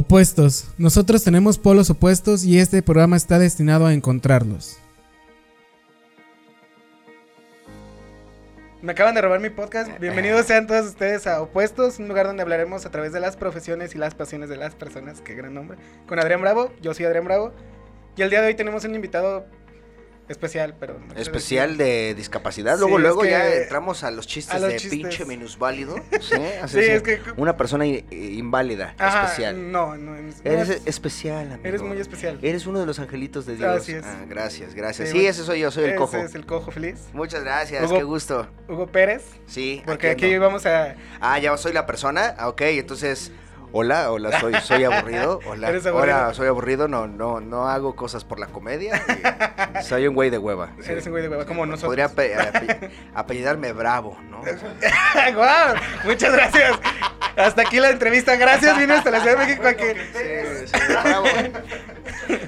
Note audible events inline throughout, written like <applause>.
Opuestos. Nosotros tenemos polos opuestos y este programa está destinado a encontrarlos. Me acaban de robar mi podcast. Bienvenidos sean todos ustedes a Opuestos, un lugar donde hablaremos a través de las profesiones y las pasiones de las personas. Qué gran nombre. Con Adrián Bravo, yo soy Adrián Bravo. Y el día de hoy tenemos un invitado especial, pero... Especial de discapacidad. Luego, es luego ya entramos a los chistes a los de chistes. pinche minusválido. <laughs> Sí, así Sí, es que- Una persona inválida, Ajá, especial. No, no, no Eres es- especial, amigo. eres muy especial. Eres uno de los angelitos de Dios. Así es. Ah, gracias, gracias. Sí, bueno, ese soy yo, soy el Ese cojo. es el cojo feliz. Muchas gracias, Hugo- qué gusto. Hugo Pérez. Sí, Porque aquí vamos a... Ah, ya soy la persona. Ah, ok, entonces. Hola, hola, soy, soy aburrido. <laughs> Hola, Eres aburrido. hola, soy aburrido. No, no, no hago cosas por la comedia. soy un güey de hueva. sí. <laughs> Eres un güey de hueva, como nosotros. Podría ape- ape- apellidarme Bravo, ¿no? <laughs> ¡Guau! Muchas gracias. Hasta aquí la entrevista. Gracias, vine hasta la Ciudad de México. Sí, sí, bravo.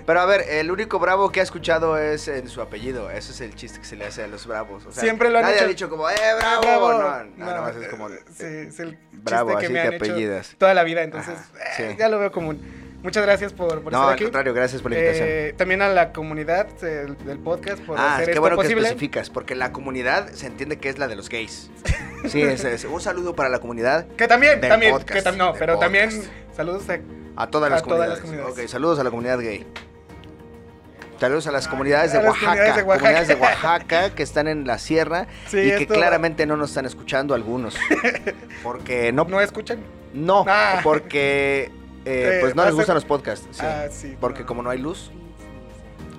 Pero a ver, el único bravo que ha escuchado es en su apellido. Ese es el chiste que se le hace a los bravos. O sea, Siempre lo han nadie hecho. ha dicho como, ¡eh, bravo! Bravo. No, no, más es como, Sí, es el Bravo, chiste que así me te han hecho apellidas. toda la vida, entonces Ajá, eh, sí. ya lo veo común. Muchas gracias por, por no, estar al aquí. contrario, gracias por la invitación. Eh, también a la comunidad del, del podcast por ah, hacer qué esto bueno posible. que especificas, porque la comunidad se entiende que es la de los gays. Sí, es, es- un saludo para la comunidad, Que también, Del también, podcast, que tam- no, pero también saludos a a todas las todas las comunidades. Ok, saludos a la comunidad gay. Saludos a las comunidades de a Oaxaca, comunidades de Oaxaca. comunidades de <laughs> Oaxaca que están en la sierra Sí, y que claramente no nos están escuchando algunos. <laughs> Porque no, no escuchan. no, Ah. porque eh, Eh, pues no les gustan los podcasts. sí. Ah, sí. Porque no. como no hay luz,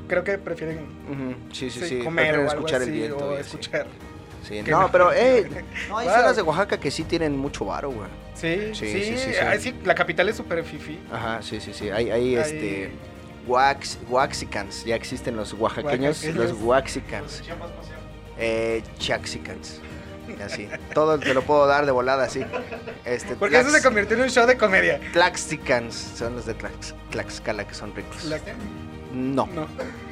creo que prefieren sí, sí, sí, sí, comer prefieren o algo escuchar así, el viento. o escuchar. Sí, no, no. pero eh, <laughs> no hay Wow. zonas de Oaxaca que sí tienen mucho varo, güey. Sí, sí, Sí, sí, sí, sí. ay, sí, la capital es súper fifi. Ajá, sí, sí, sí. Hay, hay este Wax, Waxicans, ya existen los oaxaqueños, Oaxaqueños. los Waxicans. Eh, Chaxicans. Y Así. Todo te lo puedo dar de volada así. Este, Porque eso se convirtió en un show de comedia. Tlaxicans son los de Tlax- Tlaxcala que son ricos. La- No, no.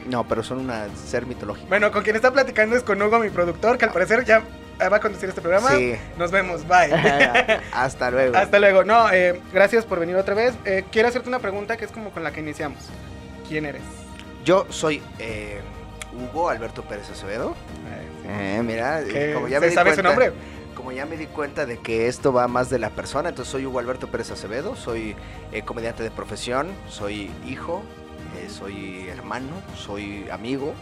no, pero son una ser mitológico. Bueno, con quien está platicando es con Hugo, mi productor, que al parecer ya va a conducir este programa. Sí. Nos vemos, bye. <laughs> Hasta luego. Hasta luego. No, eh, gracias por venir otra vez. Eh, quiero hacerte una pregunta que es como con la que iniciamos. ¿Quién eres? Yo soy eh, Hugo Alberto Pérez Acevedo. Eh, mira, ¿Qué- como ya ¿se me di su cuenta- nombre? Como ya me di cuenta de que esto va más de la persona, entonces soy Hugo Alberto Pérez Acevedo, soy eh, comediante de profesión, soy hijo, eh, soy hermano, soy amigo,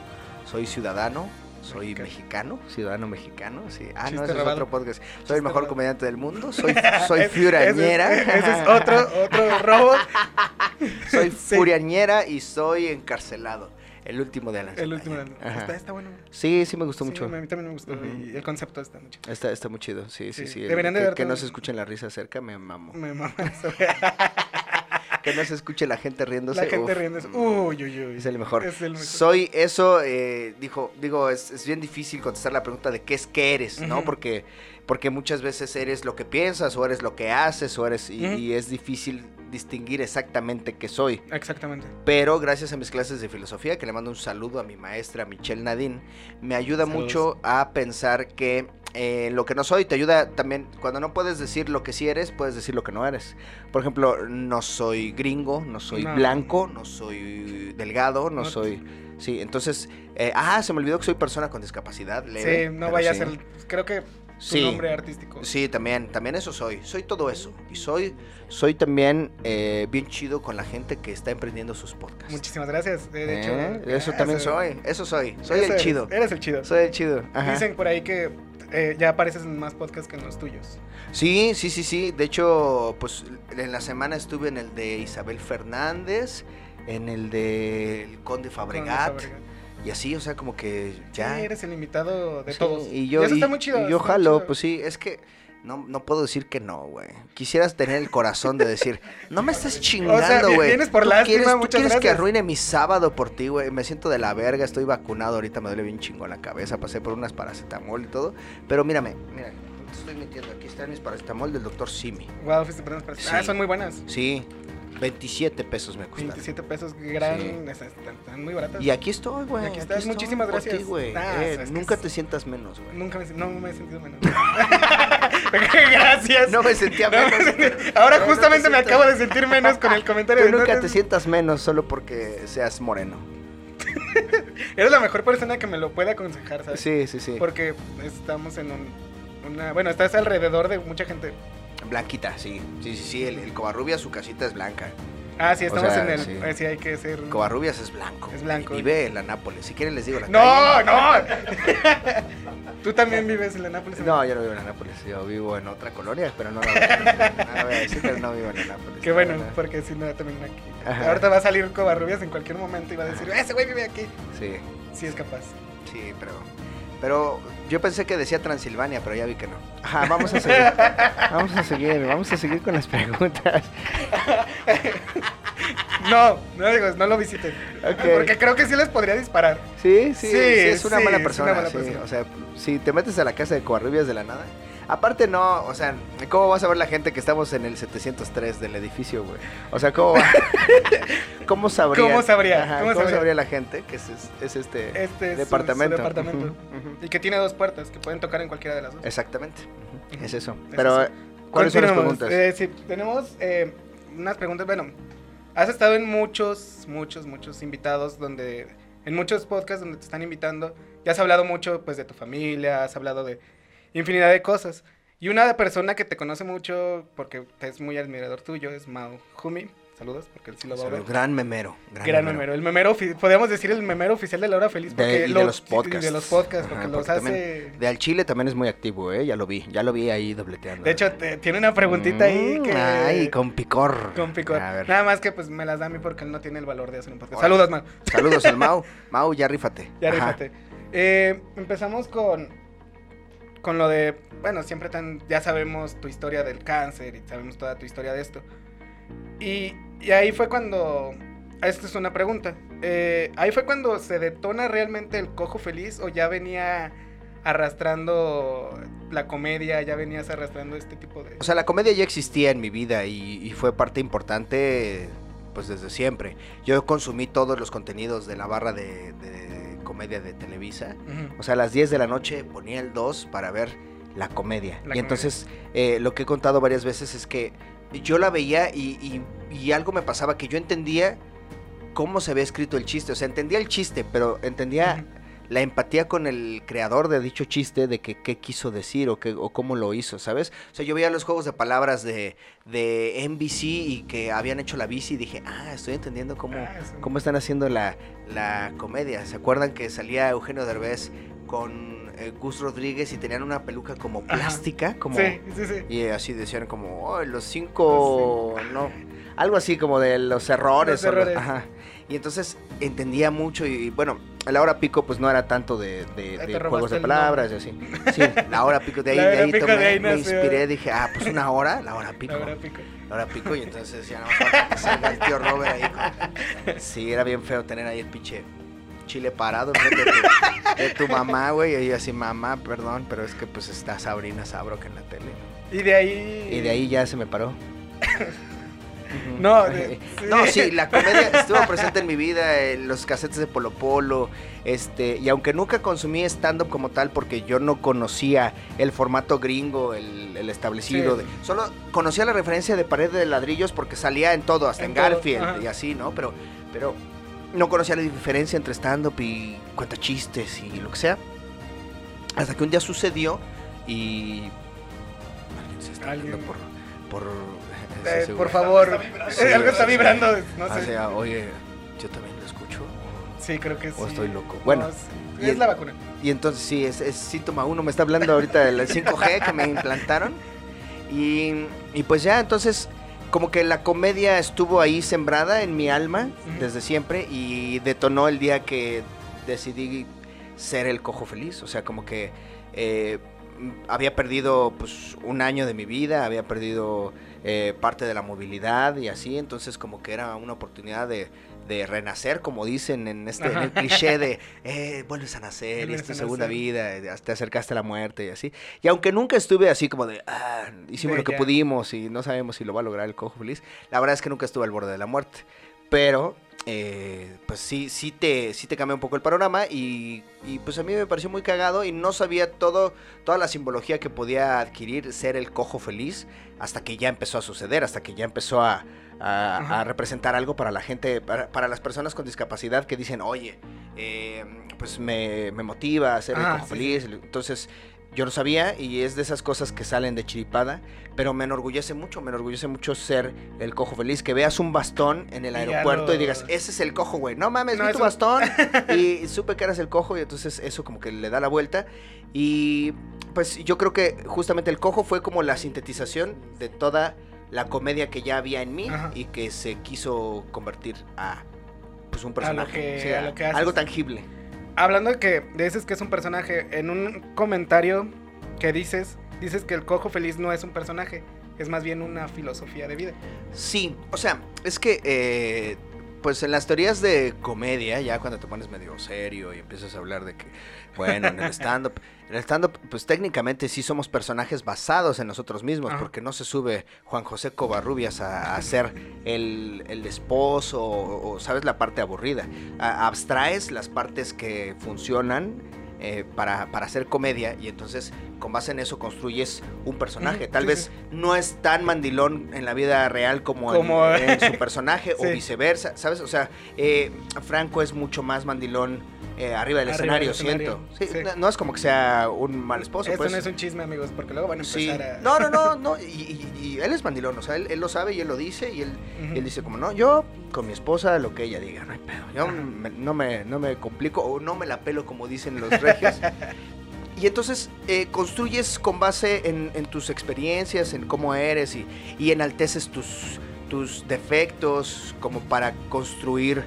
soy ciudadano, soy Mexicano. ciudadano mexicano, sí. Ah, Chiste no, ese es otro podcast. Soy Chiste el mejor robado. comediante del mundo, soy, <laughs> soy Es- furiañera. Ese, es- ese es otro, otro robo. <laughs> soy <laughs> Sí. furiañera y soy encarcelado. El último de la El último. Ajá. Está, está bueno. Sí, sí me gustó Sí, mucho. A mí también me gustó. Ujú. Y el concepto está mucho. Está, está muy chido, sí, Sí, sí, sí. deberían de que, ver que no se escuchen la risa cerca, me mamo. Me mama <laughs> eso. <laughs> Que no se escuche la gente riéndose. La gente uf, riendo. mm, Uy, uy, uy. Es el mejor. Es el mejor. Soy eso, eh, dijo, digo, es, es bien difícil contestar la pregunta de qué es que eres, ¿no? Ujú. Porque, porque muchas veces eres lo que piensas, o eres lo que haces, o eres, y, es difícil distinguir exactamente qué soy. Exactamente. Pero gracias a mis clases de filosofía, que le mando un saludo a mi maestra Michelle Nadine, me ayuda Saludos. mucho a pensar que eh, lo que no soy te ayuda también, cuando no puedes decir lo que sí eres, puedes decir lo que no eres. Por ejemplo, no soy gringo, no soy No. blanco, no soy delgado, no, No. soy... Sí, entonces... eh, ah, se me olvidó que soy persona con discapacidad leve. sí, no vaya sí. a ser. Creo que Sí. nombre artístico. Sí, también, también eso soy. Soy todo eso. Y soy, soy también eh, bien chido con la gente que está emprendiendo sus podcasts. Muchísimas gracias. De de hecho, Eh, eso también soy, eso soy, soy el chido, Eres el chido. soy el chido. ajá. Dicen por ahí que eh, ya apareces en más podcasts que en los tuyos. Sí, sí, sí, sí. De hecho, pues en la semana estuve en el de Isabel Fernández, en el de el Conde Fabregat, Con Fabregat. Y así, o sea, como que ya. Sí, eres el invitado de Sí, todos. Y yo, eso está y- muy chido. y yo jalo, pues sí, es que no, no puedo decir que no, güey. Quisieras tener el corazón de decir, no me estés <laughs> chingando, güey. vienes por Tú lástima, quieres, tú quieres que arruine mi sábado por ti, güey. Me siento de la verga, estoy vacunado, ahorita me duele bien chingón la cabeza, pasé por unas paracetamol y todo. Pero mírame, mira, no te estoy mintiendo, aquí están mis paracetamol del doctor Simi. Wow, fuiste por unas para- Sí. Ah, son muy buenas. Sí, 27 pesos me costaron. 27 pesos, gran. Sí. Están, muy baratas. Y aquí estoy, güey. Aquí estás, estoy muchísimas ti, gracias. Eh, nunca es- te sientas menos, güey. Nunca me, no me he sentido menos. <laughs> Gracias. No me sentía No, menos. Ahora No, justamente te me acabo de sentir menos con el comentario Tú de nunca te- sientas menos solo porque seas moreno. <laughs> Eres la mejor persona que me lo puede aconsejar, ¿sabes? Sí, sí, sí. Porque estamos en un, una... Bueno, estás alrededor de mucha gente. Blanquita, sí. Sí, sí, sí. El, el Covarrubias, su casita es blanca. Ah, sí, O estamos sea, en el... sí. eh, Sí, hay que ser... Covarrubias es blanco. Es blanco. Y vive en la Nápoles. Si quieren les digo la No, calle. no. <laughs> Tú también vives en la Nápoles. No, yo no vivo en la Nápoles. Yo vivo en otra colonia, pero no la voy a, no la voy a decir, pero no vivo en la Nápoles. Qué bueno, No, no. porque si no, también aquí. Ajá. Ahorita va a salir Covarrubias en cualquier momento y va a decir, ese güey vive aquí. Sí, Sí es capaz. sí, pero... Pero yo pensé que decía Transilvania, pero ya vi que no. Ajá, vamos a seguir. <laughs> Vamos a seguir, vamos a seguir con las preguntas. <laughs> No, no digo, no lo visiten. Porque creo que sí les podría disparar. Sí, sí, Sí, sí, es una sí, mala es una persona. mala sí. persona. O sea, si te metes a la casa de Covarrubias de la nada. Aparte no, o sea, ¿cómo vas a ver la gente que estamos en el 703 del edificio, güey? O sea, ¿cómo va? <laughs> ¿Cómo sabría? ¿Cómo sabría? Ajá, ¿Cómo ¿Cómo, sabría? sabría la gente que es, es- es este, Este es su- departamento? departamento. Y que tiene dos puertas que pueden tocar en cualquiera de las dos. Exactamente. Es eso. Es Pero, eso. ¿cuáles son las preguntas? Eh, sí, tenemos eh, unas preguntas. Bueno, has estado en muchos, muchos, muchos invitados donde, en muchos podcasts donde te están invitando, y has hablado mucho, pues, de tu familia, has hablado de infinidad de cosas. Y una persona que te conoce mucho, porque es muy admirador tuyo, es Mao Jumi. Saludos, porque él sí lo va a ver. Gran memero. Gran, Gran memero. El memero, podríamos decir el memero oficial de la hora feliz. De- Porque y de lo- los podcasts. y de los podcasts, porque Ajá, los porque hace... De al Chile también es muy activo, ¿eh? Ya lo vi, ya lo vi ahí dobleteando. De hecho, te- tiene una preguntita ahí Mm, que... Ay, con picor. Con picor. A ver. Nada más que pues me las da a mí porque él no tiene el valor de hacer un podcast. Saludos, man. Saludos al Mau. Mau, ya rífate. Ya Ajá. rífate. Eh, empezamos con con lo de, bueno, siempre tan ya sabemos tu historia del cáncer y sabemos toda tu historia de esto. Y, y ahí fue cuando esta es una pregunta. Eh, ahí fue cuando se detona realmente el cojo feliz o ya venía arrastrando la comedia, ya venías arrastrando este tipo de O sea, la comedia ya existía en mi vida y, y fue parte importante, pues desde siempre. Yo consumí todos los contenidos de la barra de, de comedia de Televisa. O sea, a las 10 de la noche ponía el 2 para ver la comedia. La y entonces, eh, lo que he contado varias veces es que yo la veía y, y- y algo me pasaba que yo entendía cómo se había escrito el chiste. O sea, entendía el chiste, pero entendía. La empatía con el creador de dicho chiste, de que qué quiso decir o, qué, o cómo lo hizo, ¿sabes? O sea, yo veía los juegos de palabras de, de NBC y que habían hecho la bici y dije, ah, estoy entendiendo cómo, Ah, cómo están haciendo la, la comedia. ¿Se acuerdan que salía Eugenio Derbez con eh, Gus Rodríguez y tenían una peluca como Ajá. plástica? Como, Sí, sí, sí. Y así decían como, "Ay, los cinco, no, algo así como de los errores. Los o los- errores. ajá. Y entonces entendía mucho y bueno, a la hora pico pues no era tanto de, juegos de palabras y así. Sí, la hora pico de <laughs> ahí, de ahí tomé, de ahí me inspiré, dije, ah, pues una hora, la hora pico. La hora pico. La hora pico y entonces ya nada más el tío Robert ahí. Sí, era bien feo tener ahí el pinche chile parado de tu, de tu mamá, güey. Y yo así, mamá, perdón, pero es que pues está Sabrina Sabro que en la tele. ¿no? Y de ahí. Y de ahí ya se me paró. No, de- <laughs> no, sí, la comedia estuvo presente en mi vida, eh, los casetes de Polo Polo, este, y aunque nunca consumí stand-up como tal, porque yo no conocía el formato gringo, el, el establecido, Sí. de- solo conocía la referencia de pared de ladrillos porque salía en todo, hasta en, En todo, Garfield ajá. y así, ¿no? Pero, pero no conocía la diferencia entre stand-up y cuentachistes y lo que sea. Hasta que un día sucedió y... Alguien se está por... por Eh, sí, por favor. Sí, Eh, Algo está vibrando. No O sé. sea, oye, yo también lo escucho. Sí, creo que sí. o estoy loco. Bueno, No, sí. y es el- la vacuna. Y entonces sí, es, es síntoma uno. Me está hablando ahorita del 5G que me implantaron. Y, y pues ya, entonces, como que la comedia estuvo ahí sembrada en mi alma desde siempre y detonó el día que decidí ser el cojo feliz. O sea, como que eh, había perdido pues un año de mi vida, había perdido eh, parte de la movilidad y así. Entonces, como que era una oportunidad de de renacer, como dicen en este en el cliché de <laughs> eh, vuelves a nacer, y es tu segunda nacer. vida, eh, te acercaste a la muerte y así. Y aunque nunca estuve así como de, ah, hicimos De lo que ya. pudimos y no sabemos si lo va a lograr el cojo feliz, la verdad es que nunca estuve al borde de la muerte. pero eh, pues sí, sí te, sí te cambia un poco el panorama y, y, pues a mí me pareció muy cagado y no sabía todo, toda la simbología que podía adquirir ser el cojo feliz hasta que ya empezó a suceder, hasta que ya empezó a, a, representar algo para la gente, para, para, las personas con discapacidad que dicen, oye, eh, pues me, me, motiva a ser el cojo feliz. Entonces yo no sabía y es de esas cosas que salen de chiripada, pero me enorgullece mucho, me enorgullece mucho ser el cojo feliz, que veas un bastón en el aeropuerto y digas, ese es el cojo, güey, no mames, vi tu bastón <laughs> y supe que eras el cojo y entonces eso como que le da la vuelta. Y pues yo creo que justamente el cojo fue como la sintetización de toda la comedia que ya había en mí y que se quiso convertir a pues un personaje, algo tangible hablando de que dices que es un personaje, en un comentario que dices, dices que el cojo feliz no es un personaje, es más bien una filosofía de vida. Sí, o sea, es que eh, pues en las teorías de comedia, ya cuando te pones medio serio y empiezas a hablar de que, bueno, en el stand-up, en el stand-up, pues técnicamente sí somos personajes basados en nosotros mismos, porque no se sube Juan José Covarrubias a, ser el, el esposo o, ¿sabes? La parte aburrida. abstraes las partes que funcionan eh, para, para, hacer comedia y entonces con base en eso construyes un personaje. Tal vez no es tan mandilón en la vida real como, En, su <laughs> personaje o viceversa, ¿sabes? O sea, eh, Franco es mucho más mandilón eh, arriba del escenario, siento. No, es como que sea un mal esposo. Eso pues. no es un chisme, amigos, porque luego van a empezar a... No, no, no, <laughs> no. Y, él es mandilón, o sea, él, lo sabe y él lo dice y él, él, dice como, no, yo con mi esposa lo que ella diga, no hay pedo. Yo no, me, no me complico o no me la pelo como dicen los regios. <laughs> y entonces eh, construyes con base en, tus experiencias, en cómo eres y, y enalteces tus, tus defectos como para construir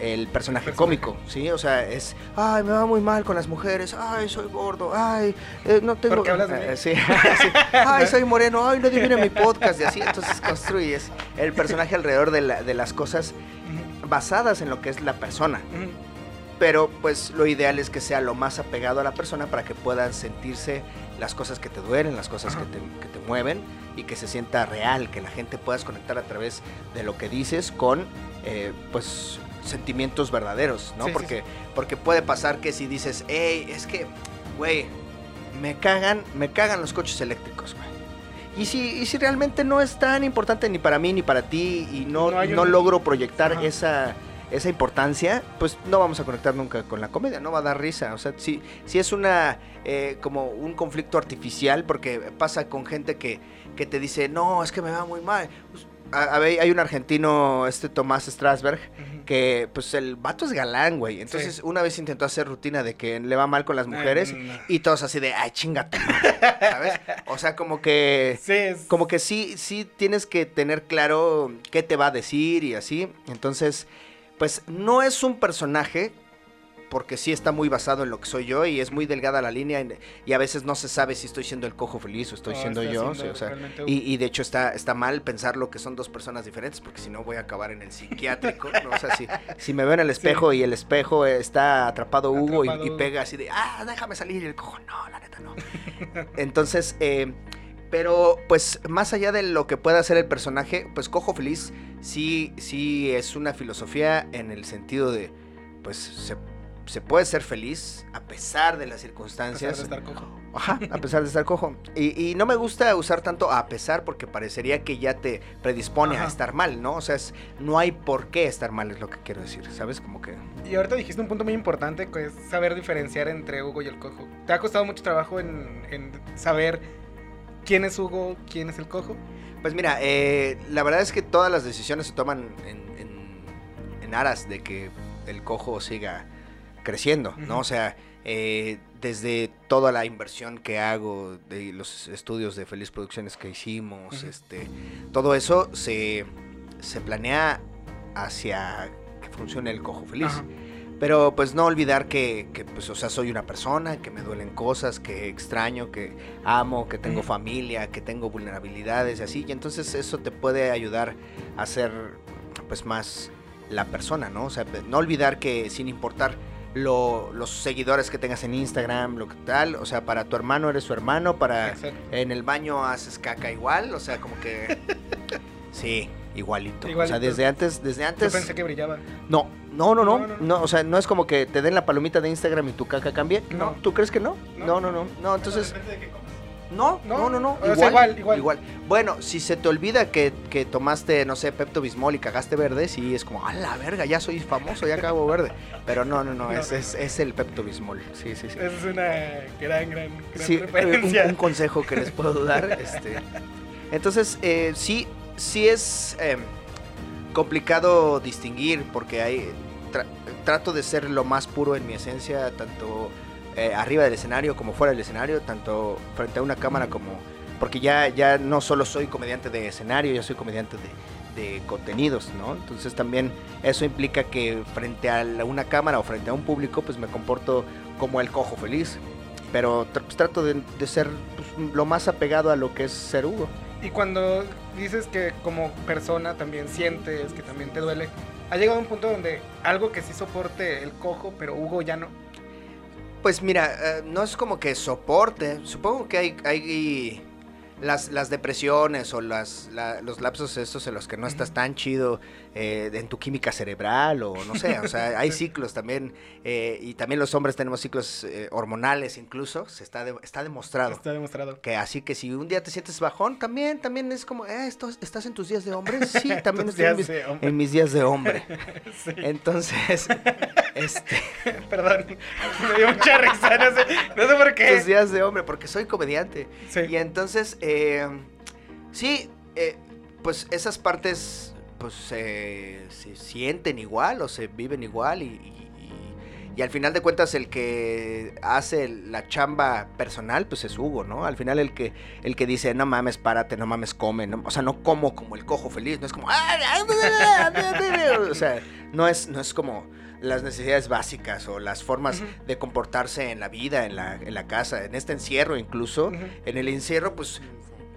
el personaje cómico, ¿sí? O sea, es, ay, me va muy mal con las mujeres, ay, soy gordo, ay, eh, no tengo... ¿Por hablas de mí? Eh, <laughs> sí, ay, soy moreno, ay, no adivina mi podcast, y así, entonces <laughs> construyes el personaje alrededor de, de las cosas basadas en lo que es la persona. Pero pues lo ideal es que sea lo más apegado a la persona para que puedan sentirse las cosas que te duelen, las cosas que te, que te, mueven y que se sienta real, que la gente puedas conectar a través de lo que dices con eh, pues sentimientos verdaderos, ¿no? porque, porque puede pasar que si dices, hey, es que, güey, me cagan, me cagan los coches eléctricos, güey. Y si, y si realmente no es tan importante ni para mí ni para ti y no, no, logro proyectar esa, esa importancia, pues no vamos a conectar nunca con la comedia, no va a dar risa. O sea, si, si es una eh, como un conflicto artificial, porque pasa con gente que, que te dice, no, es que me va muy mal. Pues, hay un argentino, este Tomás Strasberg, que pues el vato es galán, güey. Entonces una vez intentó hacer rutina de que le va mal con las mujeres y todos así de, ay, chingate, ¿sabes? O sea, como que, sí, como que sí, sí tienes que tener claro qué te va a decir y así. Entonces, pues no es un personaje porque sí está muy basado en lo que soy yo y es muy delgada la línea y a veces no se sabe si estoy siendo el cojo feliz o estoy siendo yo. y, de hecho está, está mal pensar lo que son dos personas diferentes porque si no voy a acabar en el psiquiátrico. O sea, si, si, me veo en el espejo y el espejo está atrapado Hugo y, pega así de, ah, déjame salir y el cojo, no, la neta no. Entonces, eh, pero pues más allá de lo que pueda hacer el personaje, pues Cojo Feliz sí, sí es una filosofía en el sentido de, pues se se puede ser feliz a pesar de las circunstancias. A pesar de estar cojo. Ajá, a pesar de estar cojo. Y, no me gusta usar tanto a pesar porque parecería que ya te predispone a estar mal, ¿no? O sea, es, no hay por qué estar mal, es lo que quiero decir, ¿sabes? Como que... Y ahorita dijiste un punto muy importante, que es saber diferenciar entre Hugo y el cojo. ¿Te ha costado mucho trabajo en, saber quién es Hugo, quién es el cojo? Pues mira, eh, la verdad es que todas las decisiones se toman en, en aras de que el cojo siga creciendo, ¿no? O sea, eh, desde toda la inversión que hago, de los estudios de Feliz Producciones que hicimos, este, todo eso se, se, planea hacia que funcione el cojo feliz. Pero pues no olvidar que, que, pues, o sea, soy una persona, que me duelen cosas, que extraño, que amo, que tengo familia, que tengo vulnerabilidades y así. Y entonces eso te puede ayudar a ser pues más la persona, ¿no? O sea, no olvidar que sin importar los seguidores que tengas en Instagram, lo que tal, o sea, para tu hermano eres su hermano, para en el baño haces caca igual, o sea, como que <laughs> sí, igualito. O sea, Igualito. desde antes, desde Yo antes. pensé que brillaba. No, no, no, no, No, no, no. no, o sea, no es como que te den la palomita de Instagram y tu caca cambie. No, No. ¿tú crees que no? No. No, no, no, entonces. No, No, no, no, igual, igual, igual. Bueno, si se te olvida que, que tomaste, no sé, Pepto Bismol y cagaste verde, sí, es como, a la verga, ya soy famoso, ya cago verde. Pero no, no, no, No. es, es, es el Pepto Bismol, sí, sí, sí. Esa es una gran, gran, gran Sí, eh, un, consejo que les puedo dar. <laughs> Este. Entonces, eh, sí, sí es eh, complicado distinguir porque hay tra- trato de ser lo más puro en mi esencia, tanto eh, arriba del escenario como fuera del escenario, tanto frente a una cámara como porque ya ya no solo soy comediante de escenario, ya soy comediante de, de contenidos, ¿no? Entonces también eso implica que frente a la- una cámara o frente a un público, pues me comporto como el cojo feliz. Pero tr- pues, trato de, de ser pues, lo más apegado a lo que es ser Hugo. Y cuando dices que como persona también sientes que también te duele, ha llegado un punto donde algo que sí soporte el cojo, pero Hugo ya no. Pues mira, eh, no es como que soporte. Supongo que hay, hay las, las depresiones o las, la- los lapsos estos en los que no estás tan chido eh, en tu química cerebral o no sé. O sea, hay <laughs> ciclos también. eh, y también los hombres tenemos ciclos eh, hormonales incluso. Se está, de- está demostrado. Está demostrado. Que así que si un día te sientes bajón, también, también es como, eh, esto- ¿estás en tus días de hombre? Sí, <laughs> también estoy en mis, en mis días de hombre. <laughs> Sí. Entonces, este, Perdón, me dio mucha risa, no sé, no sé por qué. tus días de hombre, porque soy comediante. Sí. Y entonces, eh, sí, eh, pues esas partes pues eh, se sienten igual o se viven igual y, y- al final de cuentas el que hace la chamba personal pues es Hugo, ¿no? Al final el que, el que dice no mames, párate, no mames, come, no- o sea, no como como el cojo feliz, no es como... o sea, no es, no es como las necesidades básicas o las formas de comportarse en la vida, en la, en la casa, en este encierro incluso. En el encierro, pues,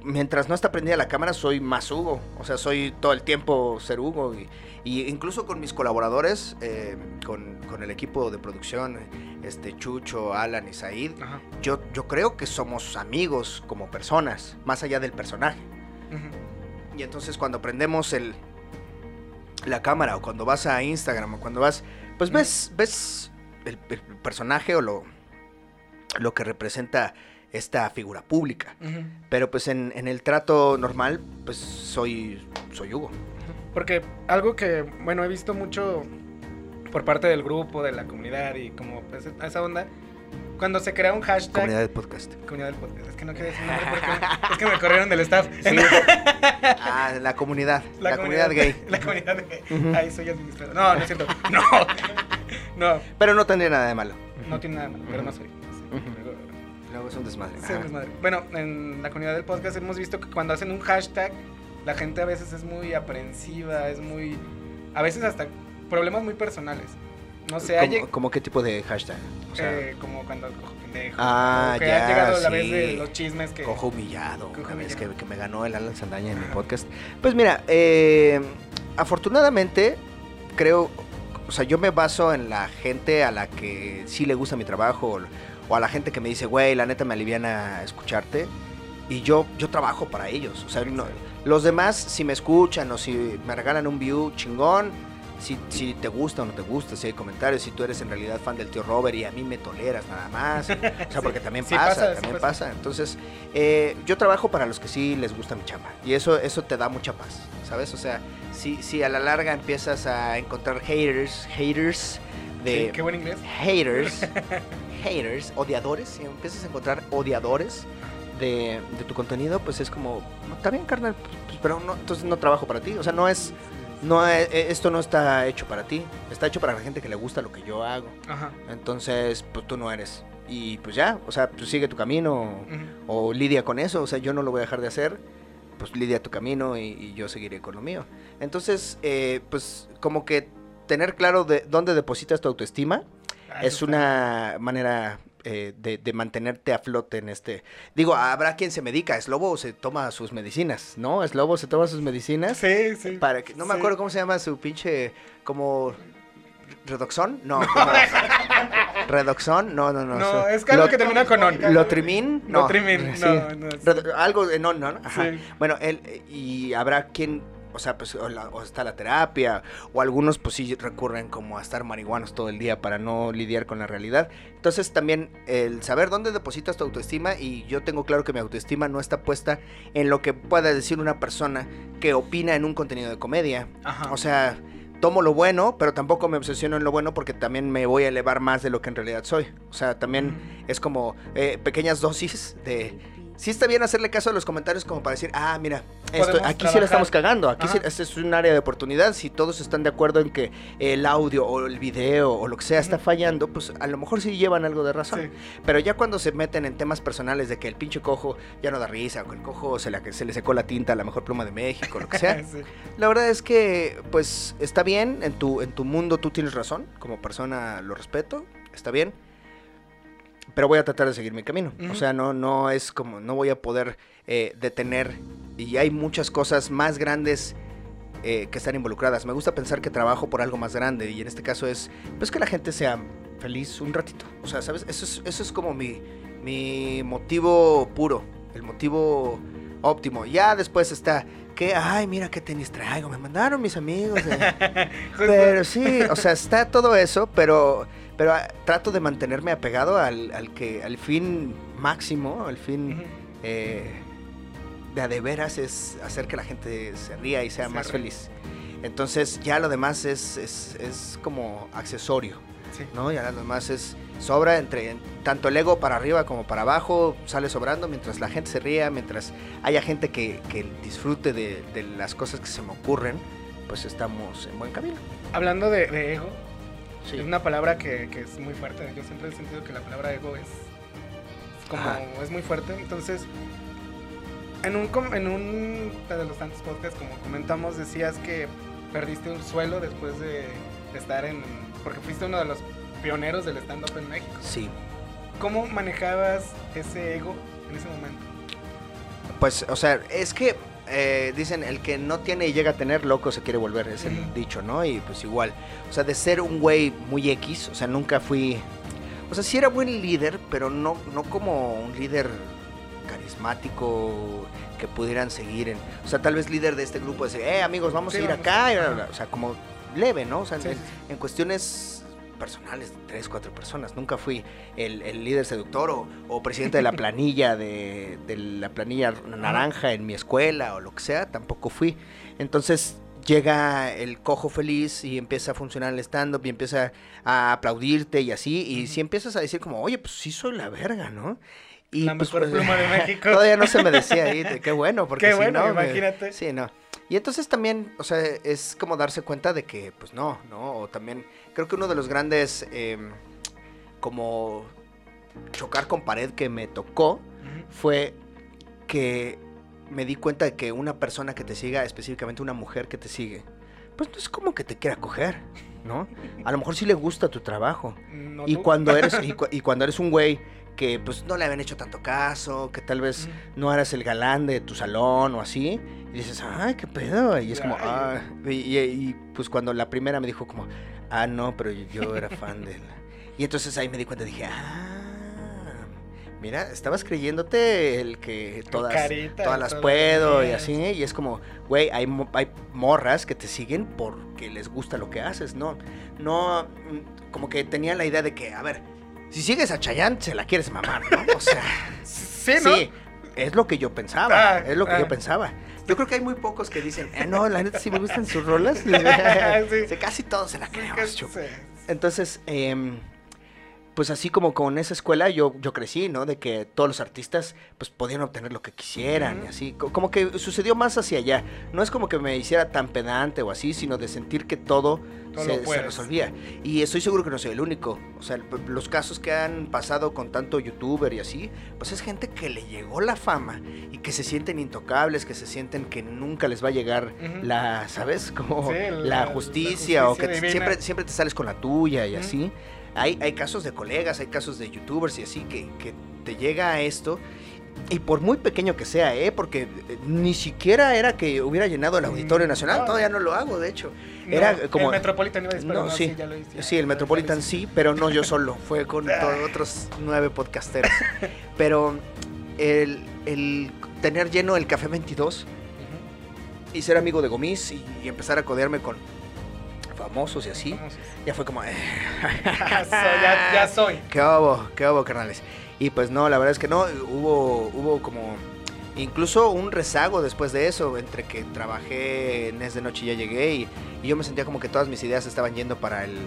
mientras no está prendida la cámara, soy más Hugo. O sea, soy todo el tiempo ser Hugo. Y, y incluso con mis colaboradores, eh, con, con el equipo de producción, este Chucho, Alan y Said, Ajá. yo, yo creo que somos amigos como personas, más allá del personaje. Y entonces cuando prendemos el la cámara o cuando vas a Instagram o cuando vas, pues ves ves el, el personaje o lo lo que representa esta figura pública. Pero pues en, en el trato normal, pues soy soy Hugo. Porque algo que, bueno, he visto mucho por parte del grupo, de la comunidad y como pues, esa onda, cuando se crea un hashtag... Comunidad de podcast. Comunidad del podcast. Es que no quería decir nombre porque es que me corrieron del staff. Sí. <laughs> ah, la comunidad, la, comunidad, gay. <laughs> La comunidad gay. Ujú. Ahí soy administrador. No, no es cierto. No. <laughs> No, Pero no tendría nada de malo. no tiene nada malo, pero no soy. Luego- Luego es un desmadre. Sí, Ajá. pues, madre. Bueno, en la comunidad del podcast hemos visto que cuando hacen un hashtag, la gente a veces es muy aprensiva, es muy. A veces hasta problemas muy personales. No sé, ¿Cómo, qué tipo de hashtag? O sea, eh, como cuando cojo pendejo. Ah, que ya, ha llegado la vez de los chismes que. Cojo humillado, Cojo una vez que, me ganó el Alan Sandaña en mi podcast. Pues mira, eh, afortunadamente creo, o sea, yo me baso en la gente a la que sí le gusta mi trabajo o, o a la gente que me dice, güey, la neta me aliviana escucharte. Y yo, yo trabajo para ellos. O sea, no- los demás, si me escuchan o si me regalan un view chingón, si, si te gusta o no te gusta, si hay comentarios, si tú eres en realidad fan del tío Robert y a mí me toleras nada más. <laughs> O sea, Sí, porque también sí pasa, también pasa. pasa. Entonces, eh, yo trabajo para los que sí les gusta mi chamba. Y eso, eso te da mucha paz, ¿sabes? O sea, si, si a la larga empiezas a encontrar haters, haters de... Sí, qué buen inglés. haters, <laughs> haters, odiadores, si empiezas a encontrar odiadores de, de tu contenido, pues es como, "No, está bien, carnal, pues, pero no, entonces no trabajo para ti. O sea, no es, no es- esto no está hecho para ti, está hecho para la gente que le gusta lo que yo hago. Ajá. Entonces, pues tú no eres. Y pues ya, o sea, tú sigue tu camino o lidia con eso, o sea, yo no lo voy a dejar de hacer, pues lidia tu camino y, y yo seguiré con lo mío. Entonces, eh, pues como que tener claro de dónde depositas tu autoestima Ah, es una manera eh, de, de mantenerte a flote en este... Digo, habrá quien se medica, Slobo se toma sus medicinas, ¿no? Slobo se toma sus medicinas Sí, sí. para que... No me sí. acuerdo cómo se llama su pinche... como... ¿Redoxón? No. <laughs> ¿cómo? ¿Redoxón? No, no, no. No, es algo Lot- que termina con on. ¿Lotrimin? No. Lotrimin, sí. no, no, sí. Algo de no, no, no. Ajá. Sí. Bueno, él, y habrá quien O sea, pues o, la- o está la terapia, o algunos pues sí recurren como a estar marihuanos todo el día para no lidiar con la realidad. Entonces también el saber dónde depositas tu autoestima y yo tengo claro que mi autoestima no está puesta en lo que pueda decir una persona que opina en un contenido de comedia. Ajá. O sea, tomo lo bueno, pero tampoco me obsesiono en lo bueno porque también me voy a elevar más de lo que en realidad soy. O sea, también es como eh, pequeñas dosis de... Sí está bien hacerle caso a los comentarios como para decir, ah, mira, esto, aquí sí la estamos cagando, aquí sí, este es un área de oportunidad, si todos están de acuerdo en que el audio o el video o lo que sea está fallando, pues a lo mejor sí llevan algo de razón. Sí. Pero ya cuando se meten en temas personales de que el pinche cojo ya no da risa, o que el cojo se, la, se le secó la tinta a la mejor pluma de México, lo que sea, <laughs> Sí. la verdad es que, pues, está bien, en tu, en tu mundo tú tienes razón, como persona lo respeto, está bien, pero voy a tratar de seguir mi camino. O sea, no, no es como, no voy a poder eh, detener, y hay muchas cosas más grandes eh, que están involucradas. Me gusta pensar que trabajo por algo más grande, y en este caso es, pues, que la gente sea feliz un ratito. O sea, ¿sabes? Eso es, eso es como mi, mi motivo puro, el motivo óptimo. Ya después está que, ay, mira qué tenis traigo, me mandaron mis amigos. <laughs> Justo. pero sí, o sea, está todo eso, pero, pero ah, trato de mantenerme apegado al, al que, al fin máximo, al fin Ujú. eh, de a de veras es hacer que la gente se ría y sea Se más ríe. feliz. Entonces ya lo demás es, es, es como accesorio. Sí. ¿no? Ya lo demás es sobra entre tanto el ego para arriba como para abajo sale sobrando mientras la gente se ría, mientras haya gente que, que disfrute de, de las cosas que se me ocurren, pues estamos en buen camino. Hablando de, de ego, Sí. es una palabra que, que es muy fuerte. Yo siempre he sentido que la palabra ego es, es como Ajá. es muy fuerte. Entonces, en un en un de los tantos podcasts como comentamos decías que perdiste un suelo después de, de estar en porque fuiste uno de los pioneros del stand up en México. Sí. ¿Cómo manejabas ese ego en ese momento? Pues, o sea, es que eh, dicen, el que no tiene y llega a tener, loco se quiere volver, es el dicho, ¿no? Y pues igual, o sea, de ser un güey muy X, o sea, nunca fui, o sea, sí era buen líder, pero no, no como un líder carismático que pudieran seguir en, o sea, tal vez líder de este grupo, decir, eh, amigos, vamos Sí, a ir vamos. acá, o sea, como leve, ¿no? O sea, Sí, en, sí, sí. en cuestiones personales de tres, cuatro personas. Nunca fui el, el líder seductor o, o presidente de la <laughs> planilla de, de la planilla naranja en mi escuela o lo que sea, tampoco fui. Entonces llega el cojo feliz y empieza a funcionar el stand-up y empieza a aplaudirte y así. Y si empiezas a decir como, oye, pues sí soy la verga, ¿no? Y La pues, mejor pues, pluma de <laughs> México. Todavía no se me decía ahí, qué bueno, <laughs> porque Qué si bueno, no, me- imagínate. Sí, no. Y entonces también, o sea, es como darse cuenta de que, pues no, ¿no? O también, creo que uno de los grandes, eh, como chocar con pared que me tocó fue que me di cuenta de que una persona que te siga, específicamente una mujer que te sigue, pues no es como que te quiera coger, ¿no? A lo mejor sí le gusta tu trabajo. No Y tú. cuando eres, y, <laughs> cu- y cuando eres un güey que pues no le habían hecho tanto caso, que tal vez no eras el galán de tu salón o así, y dices, ay, qué pedo, y es como, ah, y, y- y, pues cuando la primera me dijo como, ah, no, pero yo, era fan de él. Y entonces ahí me di cuenta, dije, ah, mira, estabas creyéndote el que todas, carita, todas las puedo y Sí. así, y es como, güey, hay, hay morras que te siguen porque les gusta lo que haces, ¿no? No, mm, como que tenía la idea de que, a ver, si sigues a Chayanne, se la quieres mamar, ¿no? O sea, <laughs> Sí, ¿no? sí, es lo que yo pensaba, Ah, es lo que ah. yo pensaba. Yo creo que hay muy pocos que dicen, eh, no, la neta sí me gustan sus rolas. <laughs> <laughs> Sí. Casi todos se la creemos, sí. Entonces, em, pues así como con esa escuela yo, yo crecí, ¿no? De que todos los artistas pues podían obtener lo que quisieran y así. Co- Como que sucedió más hacia allá. No es como que me hiciera tan pedante o así, sino de sentir que todo, Todo se, resolvía. Y estoy seguro que no soy el único. O sea, los casos que han pasado con tanto youtuber y así, pues es gente que le llegó la fama y que se sienten intocables, que se sienten que nunca les va a llegar la, ¿sabes? Como Sí, la- la, la justicia, o que divina. siempre, siempre te sales con la tuya y así. Hay, hay casos de colegas, hay casos de youtubers y así que, que te llega a esto. Y por muy pequeño que sea, ¿eh? Porque eh, ni siquiera era que hubiera llenado el Auditorio Mm, Nacional. no. Todavía no lo hago, de hecho. No, Era como- El Metropolitan iba a No, no, sí. sí, ya lo hice. Sí, el Metropolitan sí, pero no yo solo. Fue con <laughs> otros nueve podcasteros. Pero el, el tener lleno el Café 22 y ser amigo de Gomis y, y empezar a codearme con famosos y así, Vamos. ya fue como, eh, <laughs> Ya soy, ya, ya soy. <laughs> ¿Qué hubo? ¿Qué hubo, carnales? Y pues no, la verdad es que no, hubo, hubo como incluso un rezago después de eso, entre que trabajé en Es de Noche y ya llegué y, y yo me sentía como que todas mis ideas estaban yendo para el,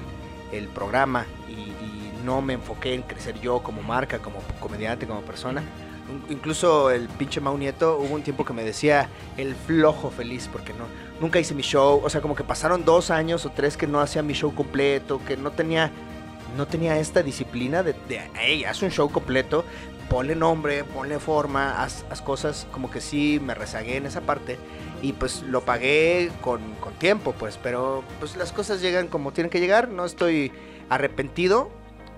el programa y, y no me enfoqué en crecer yo como marca, como comediante, como persona. In- Incluso el pinche Mau Nieto hubo un tiempo que me decía el flojo feliz porque no nunca hice mi show, o sea, como que pasaron dos años o tres que no hacía mi show completo, que no tenía no tenía esta disciplina de, de hey, haz un show completo, ponle nombre, ponle forma, haz, haz cosas, como que sí me rezagué en esa parte y pues lo pagué con, con tiempo, pues, pero pues las cosas llegan como tienen que llegar, no estoy arrepentido,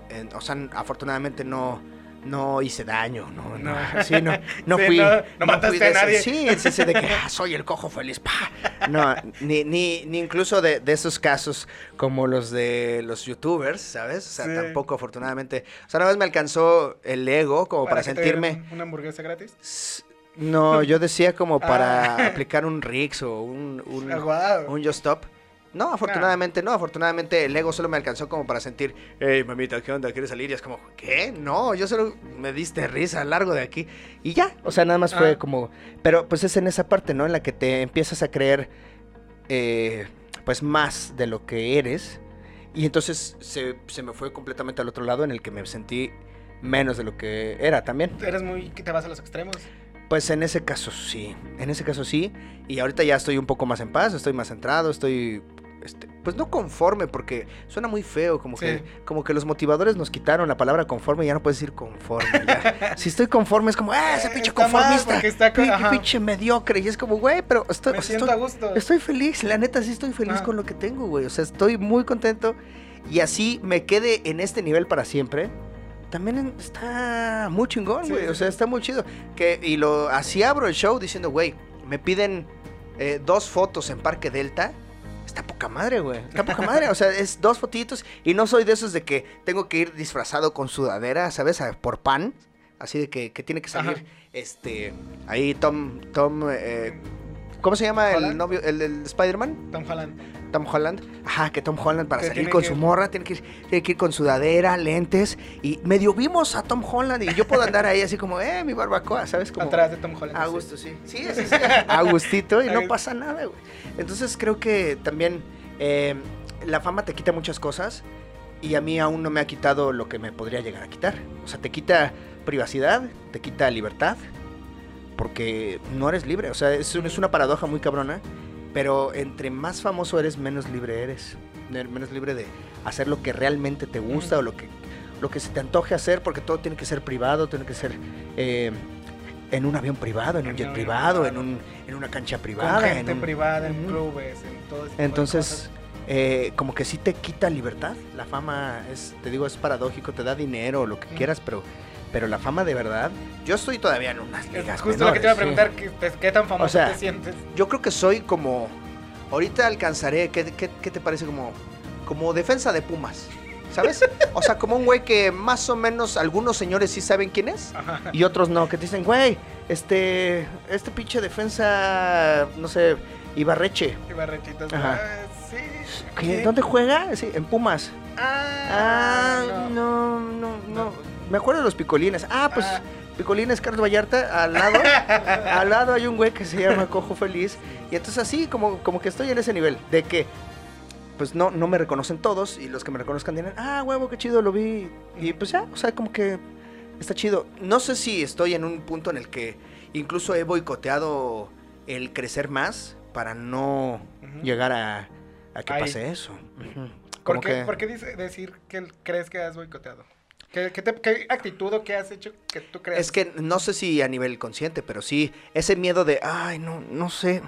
en- o sea, afortunadamente no, no hice daño, no, no, sí, no, no <laughs> Sí, fui, no- no fui mataste de a nadie. Sí, sí, de que "Ah, soy el cojo feliz, pa. No, ni, ni, ni incluso de, de esos casos como los de los youtubers, ¿sabes? O sea, Sí. tampoco afortunadamente. O sea, una vez me alcanzó el ego como para, sentirme... ¿Una hamburguesa gratis? No, yo decía como para <laughs> Ah. aplicar un Rix o un, un, Ah, un Just Stop. No, afortunadamente no, afortunadamente el ego solo me alcanzó como para sentir, hey mamita, ¿qué onda? ¿Quieres salir? Y es como, ¿qué? No, yo solo me diste risa, largo de aquí. Y ya, o sea, nada más fue Ah. como, pero pues es en esa parte, ¿no? En la que te empiezas a creer, eh, pues más de lo que eres. Y entonces se, se me fue completamente al otro lado en el que me sentí menos de lo que era también. Eres muy que te vas a los extremos. Pues en ese caso sí, en ese caso sí. Y ahorita ya estoy un poco más en paz, estoy más centrado, estoy, este, pues no conforme, porque suena muy feo, como, Sí. que, como que los motivadores nos quitaron la palabra conforme y ya no puedes decir conforme. ya. <laughs> si estoy conforme es como, ¡ah, ese Eh, pinche conformista! está pinche mediocre. Y es como, güey, pero estoy, Me o sea, siento estoy, a gusto. estoy feliz, la neta sí estoy feliz Ah. con lo que tengo, güey. O sea, estoy muy contento y así me quede en este nivel para siempre. También está muy chingón, güey. sí, o sea, está muy chido. Que, y lo así abro el show diciendo, güey, me piden eh, dos fotos en Parque Delta. Está poca madre, güey. Está poca madre. O sea, es dos fotitos. Y no soy de esos de que tengo que ir disfrazado con sudadera, ¿sabes? Por pan. Así de que, que tiene que salir, Ajá. este, ahí Tom, Tom, eh, ¿cómo se llama el novio, el, del Spider-Man? Tom Holland. Tom Holland. Ajá, que Tom Holland para Que salir con su morra tiene que, ir, tiene que ir con sudadera, lentes. Y medio vimos a Tom Holland y yo puedo andar ahí así como, eh, mi barbacoa, ¿sabes? Como, Atrás de Tom Holland. a sí. gusto, sí. Sí, sí, sí. A gustito y no <laughs> pasa nada, güey. Entonces creo que también eh, la fama te quita muchas cosas y a mí aún no me ha quitado lo que me podría llegar a quitar. O sea, te quita privacidad, te quita libertad, porque no eres libre. O sea, es, un- es una paradoja muy cabrona, pero entre más famoso eres, menos libre eres. Menos libre de hacer lo que realmente te gusta o lo que, lo que se te antoje hacer, porque todo tiene que ser privado, tiene que ser... eh, en un avión privado, en un En jet un avión privado, en, privado. un, en una cancha Con privada. gente en un- privada, en clubes, en todo ese tipo de Entonces, eh, como que sí te quita libertad. La fama es, te digo, es paradójico, te da dinero, lo que quieras, pero, pero la fama de verdad, yo estoy todavía en unas Es ligas justo lo que te iba a preguntar, ¿qué, qué tan famoso O sea, te sientes? Yo creo que soy como, ahorita alcanzaré, ¿qué, qué, qué te parece? Como, como defensa de Pumas, ¿sabes? o sea, como un güey que más o menos algunos señores sí saben quién es. Ajá. Y otros no, que te dicen, güey, este, este pinche defensa, no sé, Ibarreche. Y barrechitos. Ajá. ah, sí. ¿Dónde juega? Sí, en Pumas. Ah, Ah, no. no, no, no. Me acuerdo de los picolines. Ah, pues Ah. picolines Carlos Vallarta, al lado, al lado hay un güey que se llama Cojo Feliz. Y entonces así, como, como que estoy en ese nivel, de que pues no, no me reconocen todos y los que me reconozcan dirán, ah, huevo, qué chido, lo vi. Y pues ya, o sea, como que está chido. No sé si estoy en un punto en el que incluso he boicoteado el crecer más para no llegar a, a que Ahí. pase eso. ¿Por qué, que- por qué dice- decir que crees que has boicoteado? ¿Qué, qué, te- qué actitud o qué has hecho que tú creas? Es que no sé si a nivel consciente, pero sí, ese miedo de, ay, no, no sé.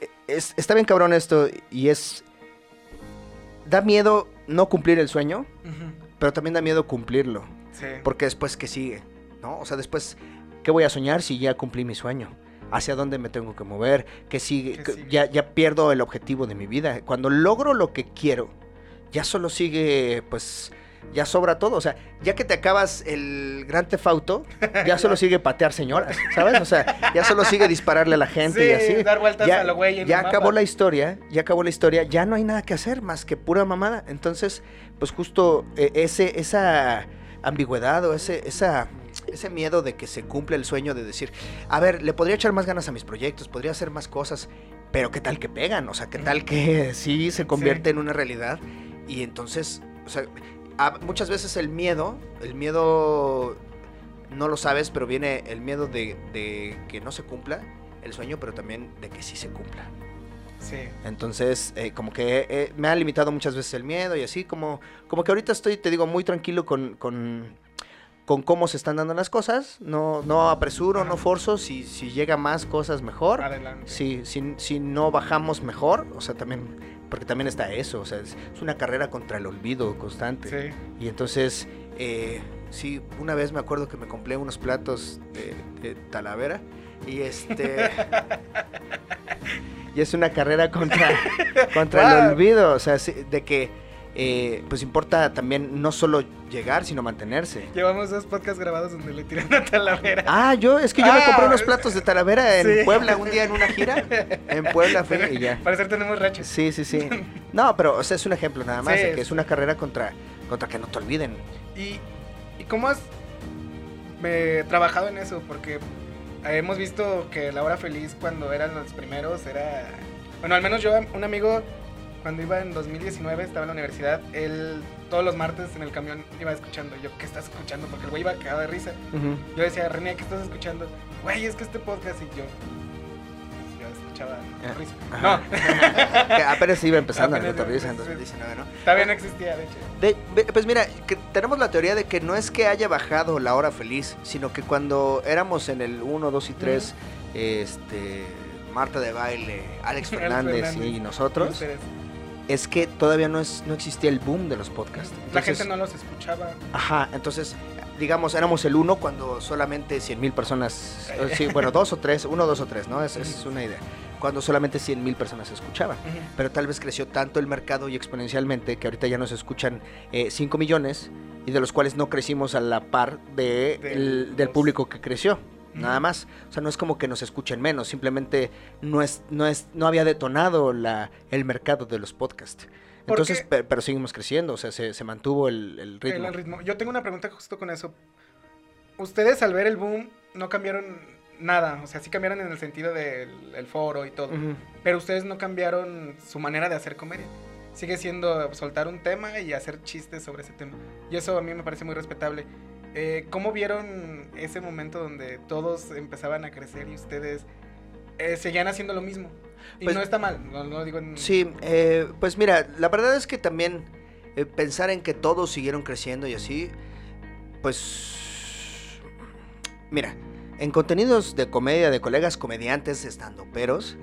E- Es, está bien cabrón esto y es... Da miedo no cumplir el sueño, pero también da miedo cumplirlo. Sí. Porque después, ¿qué sigue? ¿No? O sea, después, ¿qué voy a soñar si ya cumplí mi sueño? ¿Hacia dónde me tengo que mover? ¿Qué sigue? ¿Qué sigue? Ya, ya pierdo el objetivo de mi vida. Cuando logro lo que quiero, ya solo sigue, pues, ya sobra todo. O sea, ya que te acabas el gran tefauto, ya solo sigue patear señoras, ¿sabes? O sea, ya solo sigue dispararle a la gente Sí, y así. dar vueltas ya, a lo güey ya acabó mapa. la historia, ya acabó la historia, ya no hay nada que hacer más que pura mamada. Entonces, pues justo eh, ese, esa ambigüedad o ese, esa, ese miedo de que se cumpla el sueño de decir, a ver, le podría echar más ganas a mis proyectos, podría hacer más cosas, pero qué tal que pegan, o sea, qué tal que sí se convierte Sí. en una realidad. Y entonces, o sea, a- muchas veces el miedo, el miedo, no lo sabes, pero viene el miedo de, de que no se cumpla el sueño, pero también de que sí se cumpla. Sí. Entonces, eh, como que eh, me ha limitado muchas veces el miedo y así, como, como que ahorita estoy, te digo, muy tranquilo con, con, con cómo se están dando las cosas. No, no apresuro, Ajá. no forzo. Si, si llega más cosas, mejor. Adelante. Si, si, si no bajamos, mejor. O sea, también, porque también está eso. O sea, es, es una carrera contra el olvido constante. Sí. Y entonces, eh, sí, una vez me acuerdo que me compré unos platos de, de Talavera y este... <laughs> y es una carrera contra, contra el olvido, o sea, sí, de que eh, pues importa también no solo llegar, sino mantenerse. Llevamos dos podcasts grabados donde le tiran a Talavera. Ah, yo, es que yo me Ah, compré unos platos de Talavera en sí. Puebla un día en una gira. <laughs> En Puebla fui y ya. Parecer tenemos rachas. Sí, sí, sí. <laughs> No, pero o sea, es un ejemplo nada más Sí, de que es- una carrera contra, contra que no te olviden. ¿Y, y cómo has eh, trabajado en eso? Porque hemos visto que la hora feliz cuando eran los primeros era... Bueno, al menos yo, un amigo, cuando iba en 2019, estaba en la universidad, él todos los martes en el camión iba escuchando. Yo, ¿qué estás escuchando? Porque el güey iba cagado de risa. Yo decía, René, ¿qué estás escuchando? Güey, es que este podcast y yo... Yo escuchaba Ah, risa. ajá. No, <laughs> Que apenas iba empezando Apenas en empezando. 2019, ¿no? todavía no existía, de hecho. De- pues mira, que tenemos la teoría de que no es que haya bajado la hora feliz, sino que cuando éramos en el 1, 2 y 3, este, Marta de Baile, Alex <laughs> Alex Fernández, Fernández. y nosotros, Ustedes. Es que todavía no, es, no existía el boom de los podcasts. La gente no los escuchaba. Ajá, entonces, digamos, éramos el 1 cuando solamente 100 mil personas, eh, sí, bueno, dos o tres, uno, dos o tres, ¿no? Es, es una idea. Cuando solamente 100 mil personas escuchaban. Ujú. pero tal vez creció tanto el mercado y exponencialmente que ahorita ya nos escuchan 5 millones y de los cuales no crecimos a la par de Del- el- del público que creció. Nada más. O sea, no es como que nos escuchen menos, simplemente no es, no es, no había detonado la, el mercado de los podcasts. ¿Por Entonces, pero seguimos creciendo, o sea, se, se mantuvo el, el ritmo. El ritmo. Yo tengo una pregunta justo con eso. Ustedes al ver el boom no cambiaron nada, o sea, sí cambiaron en el sentido del el foro y todo, pero ustedes no cambiaron su manera de hacer comedia. Sigue siendo soltar un tema y hacer chistes sobre ese tema. Y eso a mí me parece muy respetable. Eh, ¿Cómo vieron ese momento donde todos empezaban a crecer y ustedes eh, seguían haciendo lo mismo? Y Pues- no está mal, no, no digo en... Sí, eh, pues mira, la verdad es que también eh, pensar en que todos siguieron creciendo y así, pues... Mira, en contenidos de comedia de colegas comediantes estando peros,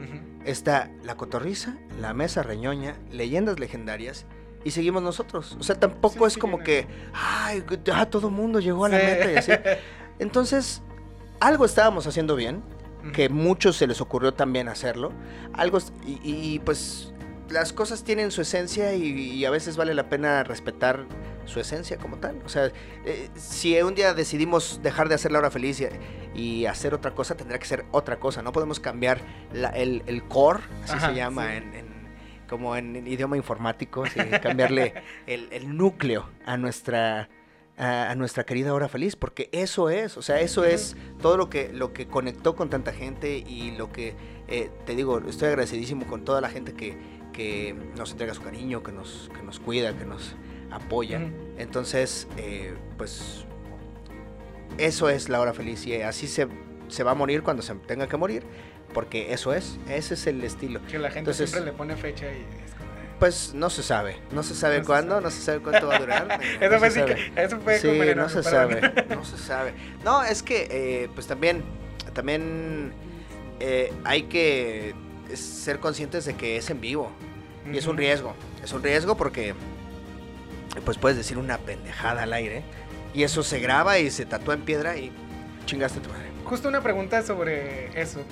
está La Cotorriza, La Mesa Reñoña, Leyendas Legendarias y seguimos nosotros. O sea, tampoco Sí, es como que, ay, ya todo mundo llegó a la Sí. meta y así. <laughs> Entonces, algo estábamos haciendo bien, que muchos se les ocurrió también hacerlo. Algo y, y, pues las cosas tienen su esencia y, y a veces vale la pena respetar su esencia como tal. O sea, eh, si un día decidimos dejar de hacer la hora feliz y, y hacer otra cosa, tendrá que ser otra cosa. No podemos cambiar la- el, el core, así Ajá, se llama sí. en, en- como en idioma informático, sí, cambiarle <laughs> el, el núcleo a nuestra a, a nuestra querida hora feliz, porque eso es, o sea, eso es todo lo que, lo que conectó con tanta gente y lo que, eh, te digo, estoy agradecidísimo con toda la gente que, que nos entrega su cariño, que nos, que nos cuida, que nos apoya. Entonces, eh, pues, eso es la hora feliz y así se, se va a morir cuando se tenga que morir, porque eso es, ese es el estilo. Que la gente Entonces- siempre le pone fecha y es como... eh. Pues no se sabe, no se sabe No se cuándo, sabe. no se sabe cuánto va a durar. <laughs> Eso no fue, sí que- eso fue Sí, como no se sabe, no se sabe. No, es que, eh, pues también, también eh, hay que ser conscientes de que es en vivo y es un riesgo. Es un riesgo porque, pues puedes decir una pendejada al aire y eso se graba y se tatúa en piedra y chingaste tu madre. Justo una pregunta sobre eso.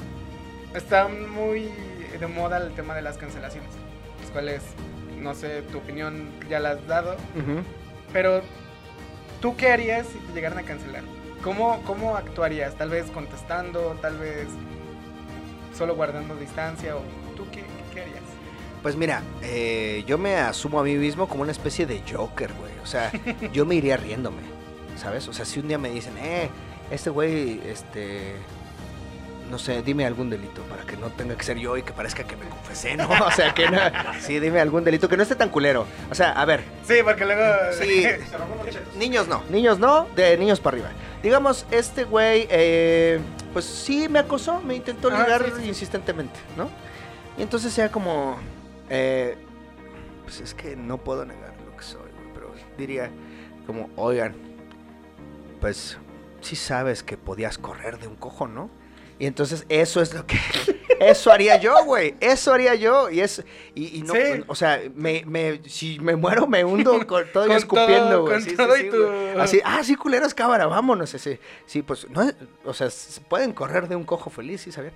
Está muy de moda el tema de las cancelaciones. Las cuales, no sé, tu opinión ya la has dado. Pero ¿tú qué harías si te llegaran a cancelar? ¿Cómo, ¿Cómo actuarías? Tal vez contestando, tal vez solo guardando distancia, o tú qué, qué harías? Pues mira, eh, yo me asumo a mí mismo como una especie de Joker, güey. O sea, yo me iría riéndome, ¿sabes? O sea, si un día me dicen, eh, este güey, este, no sé, dime algún delito para que no tenga que ser yo y que parezca que me confesé, ¿no? <laughs> O sea, que no, sí, dime algún delito que no esté tan culero. O sea, a ver, Sí, porque luego... Sí. <laughs> niños no, niños no, de niños para arriba. Digamos, este güey, eh, pues sí me acosó, me intentó Ah, ligar sí, sí, sí. insistentemente, ¿no? Y entonces sea como, eh, pues es que no puedo negar lo que soy, güey, pero diría como, oigan, pues sí sabes que podías correr de un cojo, ¿no? Y entonces eso es lo que, <laughs> eso haría yo, güey, eso haría yo, y es, y, y no, Sí. o sea, me, me, si me muero me hundo <laughs> con todo y Con escupiendo, güey. Sí, sí, tu-. Así, ah, sí, culeros, cámara, vámonos. Sí, sí, pues, no, o sea, pueden correr de un cojo feliz, ¿sí sabían?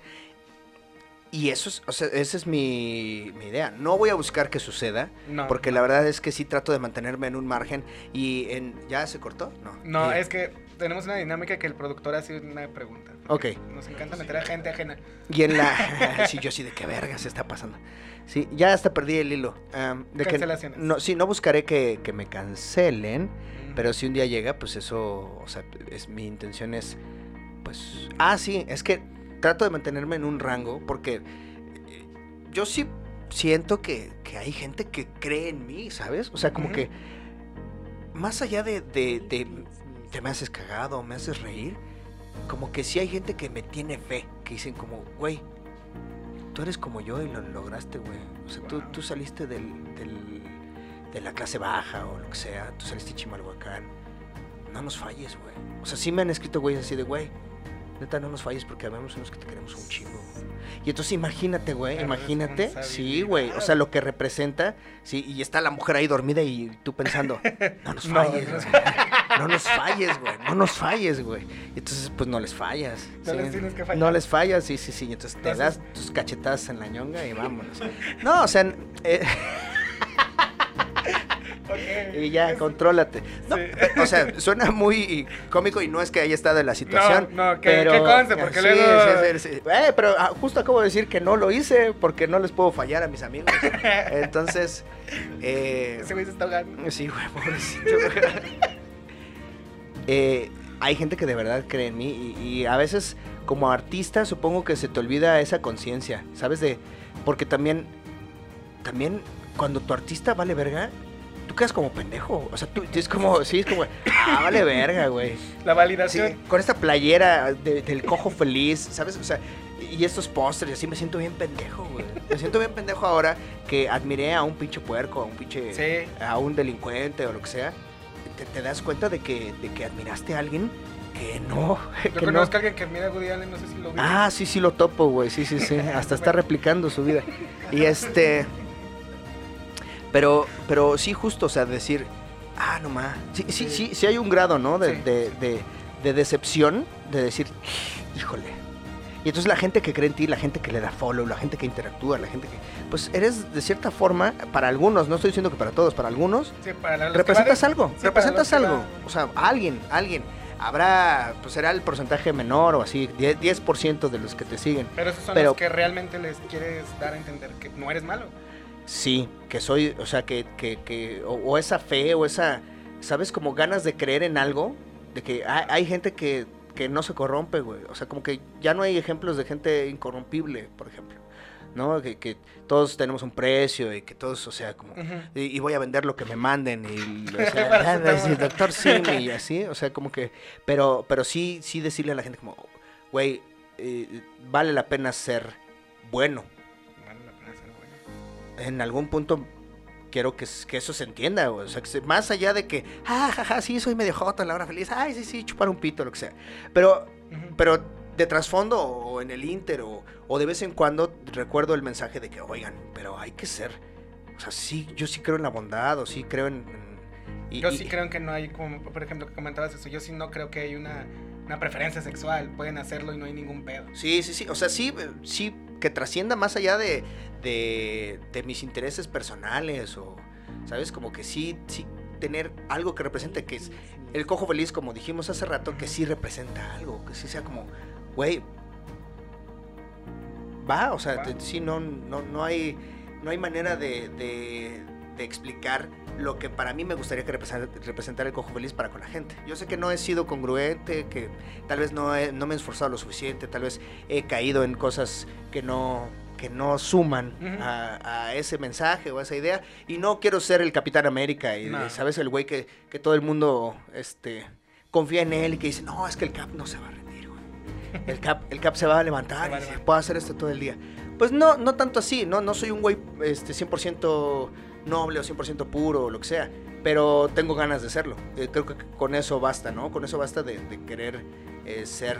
Y eso es, o sea, esa es mi, mi idea. No voy a buscar que suceda, No, porque la verdad es que sí trato de mantenerme en un margen y en... ¿Ya se cortó? No. No, es que tenemos una dinámica que el productor hace una pregunta. Ok. Nos encanta meter a gente ajena. Y en la... <laughs> <laughs> sí, yo sí, ¿de qué verga se está pasando? Sí, ya hasta perdí el hilo. am, de que, Cancelaciones. no, sí, no buscaré que, que me cancelen, Mm. pero si un día llega, pues eso, o sea, es, mi intención es, pues... Ah, sí, es que trato de mantenerme en un rango, porque eh, yo sí siento que, que hay gente que cree en mí, ¿sabes? O sea, como que más allá de, de, de te me haces cagado, me haces reír, como que sí hay gente que me tiene fe, que dicen como, güey, tú eres como yo y lo lograste, güey. O sea, tú, tú saliste del, de la clase baja o lo que sea, tú saliste Chimalhuacán. No nos falles, güey. O sea, sí me han escrito güeyes así de, güey, neta, no nos falles porque habemos unos que te queremos un chingo. Y entonces imagínate, güey, imagínate. Sí, güey. O sea, lo que representa, sí, y está la mujer ahí dormida y tú pensando, no nos <laughs> No, falles, no. güey. No nos falles, güey. No nos falles, güey. Y entonces, pues no les fallas. No sí. les tienes que fallar. No les fallas, sí, sí, sí. Y entonces te das tus cachetadas en la ñonga y vámonos. No, o sea, eh, <laughs> Y ya, contrólate. No, Sí. o sea, suena muy cómico y no es que haya estado en la situación. no, que- pero, que conste, porque sí, luego- sí. Eh, pero ah, justo acabo de decir que no lo hice porque no les puedo fallar a mis amigos. <laughs> Entonces, eh, Ese güey se está ahogando. Sí, güey, pobrecito. <laughs> Eh, hay gente que de verdad cree en mí y, y a veces como artista supongo que se te olvida esa conciencia, ¿sabes? De porque también también cuando tu artista vale verga, tú quedas como pendejo, o sea, tú es como sí, es como ah, vale verga, güey. La Sí, validación. con esta playera de- del cojo feliz, ¿sabes? O sea, y estos pósters, y así me siento bien pendejo, güey. Me siento bien pendejo ahora que admiré a un pinche puerco, a un pinche Sí. a un delincuente o lo que sea, te, te das cuenta de que, de que admiraste a alguien que no. Yo que no. conozco a alguien que mira a Woody Allen, no sé si lo vi. Ah, sí, sí lo topo, güey. Sí, sí, sí. Hasta está replicando su vida. Y este. Pero, pero sí, justo, o sea, decir, ah, no más. Sí, sí, sí, sí hay un grado, ¿no? De, Sí. de, de- de decepción, de decir, híjole. Y entonces la gente que cree en ti, la gente que le da follow, la gente que interactúa, la gente que. Pues eres de cierta forma, para algunos, no estoy diciendo que para todos, para algunos, Sí, para representas van- algo, representas algo. van- O sea, alguien, alguien. Habrá, pues será el porcentaje menor o así, 10%, 10% de los que te siguen. Pero esos son Pero- los que realmente les quieres dar a entender que no eres malo. Sí, que soy, o sea, que, que, que o, o esa fe o esa, ¿sabes? Como ganas de creer en algo, de que hay, hay gente que, que no se corrompe, güey. O sea, como que ya no hay ejemplos de gente incorrompible, por ejemplo. ¿No? Que, que todos tenemos un precio y que todos, o sea, como... Y, y voy a vender lo que me manden y <laughs> o sea, <laughs> sí, doctor Simi y así, o sea, como que, pero, pero sí, sí decirle a la gente como, güey, eh, vale la pena ser bueno. En algún punto quiero que, eso se entienda, güey, o sea, que se- más allá de que, ah, jaja, sí, soy medio joto en la hora feliz, ay, sí, sí, chupar un pito, lo que sea, pero, pero de trasfondo o en el inter o, o de vez en cuando recuerdo el mensaje de que, oigan, pero hay que ser, o sea, sí, yo sí creo en la bondad o sí creo en... en- y- Yo y- sí creo que no hay, como por ejemplo que comentabas eso, yo sí no creo que hay una, una preferencia sexual. Pueden hacerlo y no hay ningún pedo. Sí, sí, sí. O sea, sí, sí, que trascienda más allá de, de, de mis intereses personales o, ¿sabes? Como que sí, sí, tener algo que represente, que es el cojo feliz, como dijimos hace rato, que sí representa algo, que sí sea como, güey, va, o sea, Va. sí, no, no, no hay, no hay manera de, de- de explicar lo que para mí me gustaría que representara, el cojo feliz para con la gente. Yo sé que no he sido congruente, que tal vez no, he- no me he esforzado lo suficiente, tal vez he caído en cosas que no que no suman a, a ese mensaje o a esa idea y no quiero ser el Capitán América y No. sabes el güey que, que todo el mundo este confía en él y que dice no es que el Cap no se va a rendir güey. el Cap el Cap se va a levantar Se va y dice, puedo hacer esto todo el día pues no no tanto así no no soy un güey este 100% noble o 100% puro o lo que sea pero tengo ganas de serlo Eh, creo que con eso basta no con eso basta de, de querer eh, ser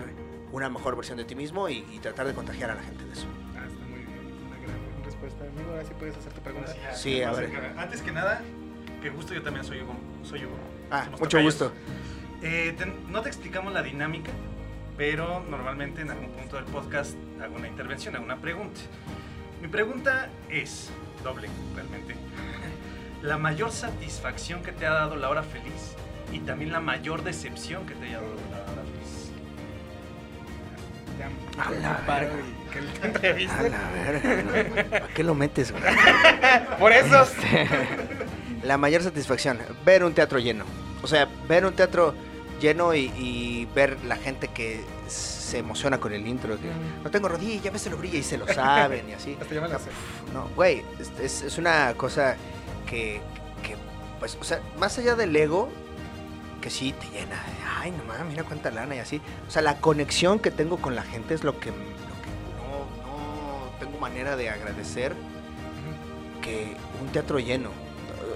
una mejor versión de ti mismo y, y tratar de contagiar a la gente de eso Ah, está muy bien. Una gran respuesta, amigo. Ahora sí puedes hacer tu pregunta. Sí, a ver. Antes que nada, que justo yo también soy Hugo. Soy Hugo. ah Somos mucho gusto Eh, te- no te explicamos la dinámica, pero normalmente en algún punto del podcast hago una intervención, hago una pregunta. Mi pregunta es doble, realmente. La mayor satisfacción que te ha dado la hora feliz y también la mayor decepción que te haya dado la hora feliz. Ya, A la verga. y que te entreviste. A la verga. ¿Para qué lo metes, güey? <laughs> Por eso. Este, la mayor satisfacción, ver un teatro lleno. O sea, ver un teatro lleno y, y ver la gente que se emociona con el intro. Que, no tengo rodilla, ya ves, se lo brilla y se lo saben y así. <laughs> Hasta yo me la sé. No, güey, es una cosa que, que, pues, o sea, más allá del ego, que sí te llena. de, Ay, no mames, mira cuánta lana y así. O sea, la conexión que tengo con la gente es lo que, lo que no, no tengo manera de agradecer que un teatro lleno.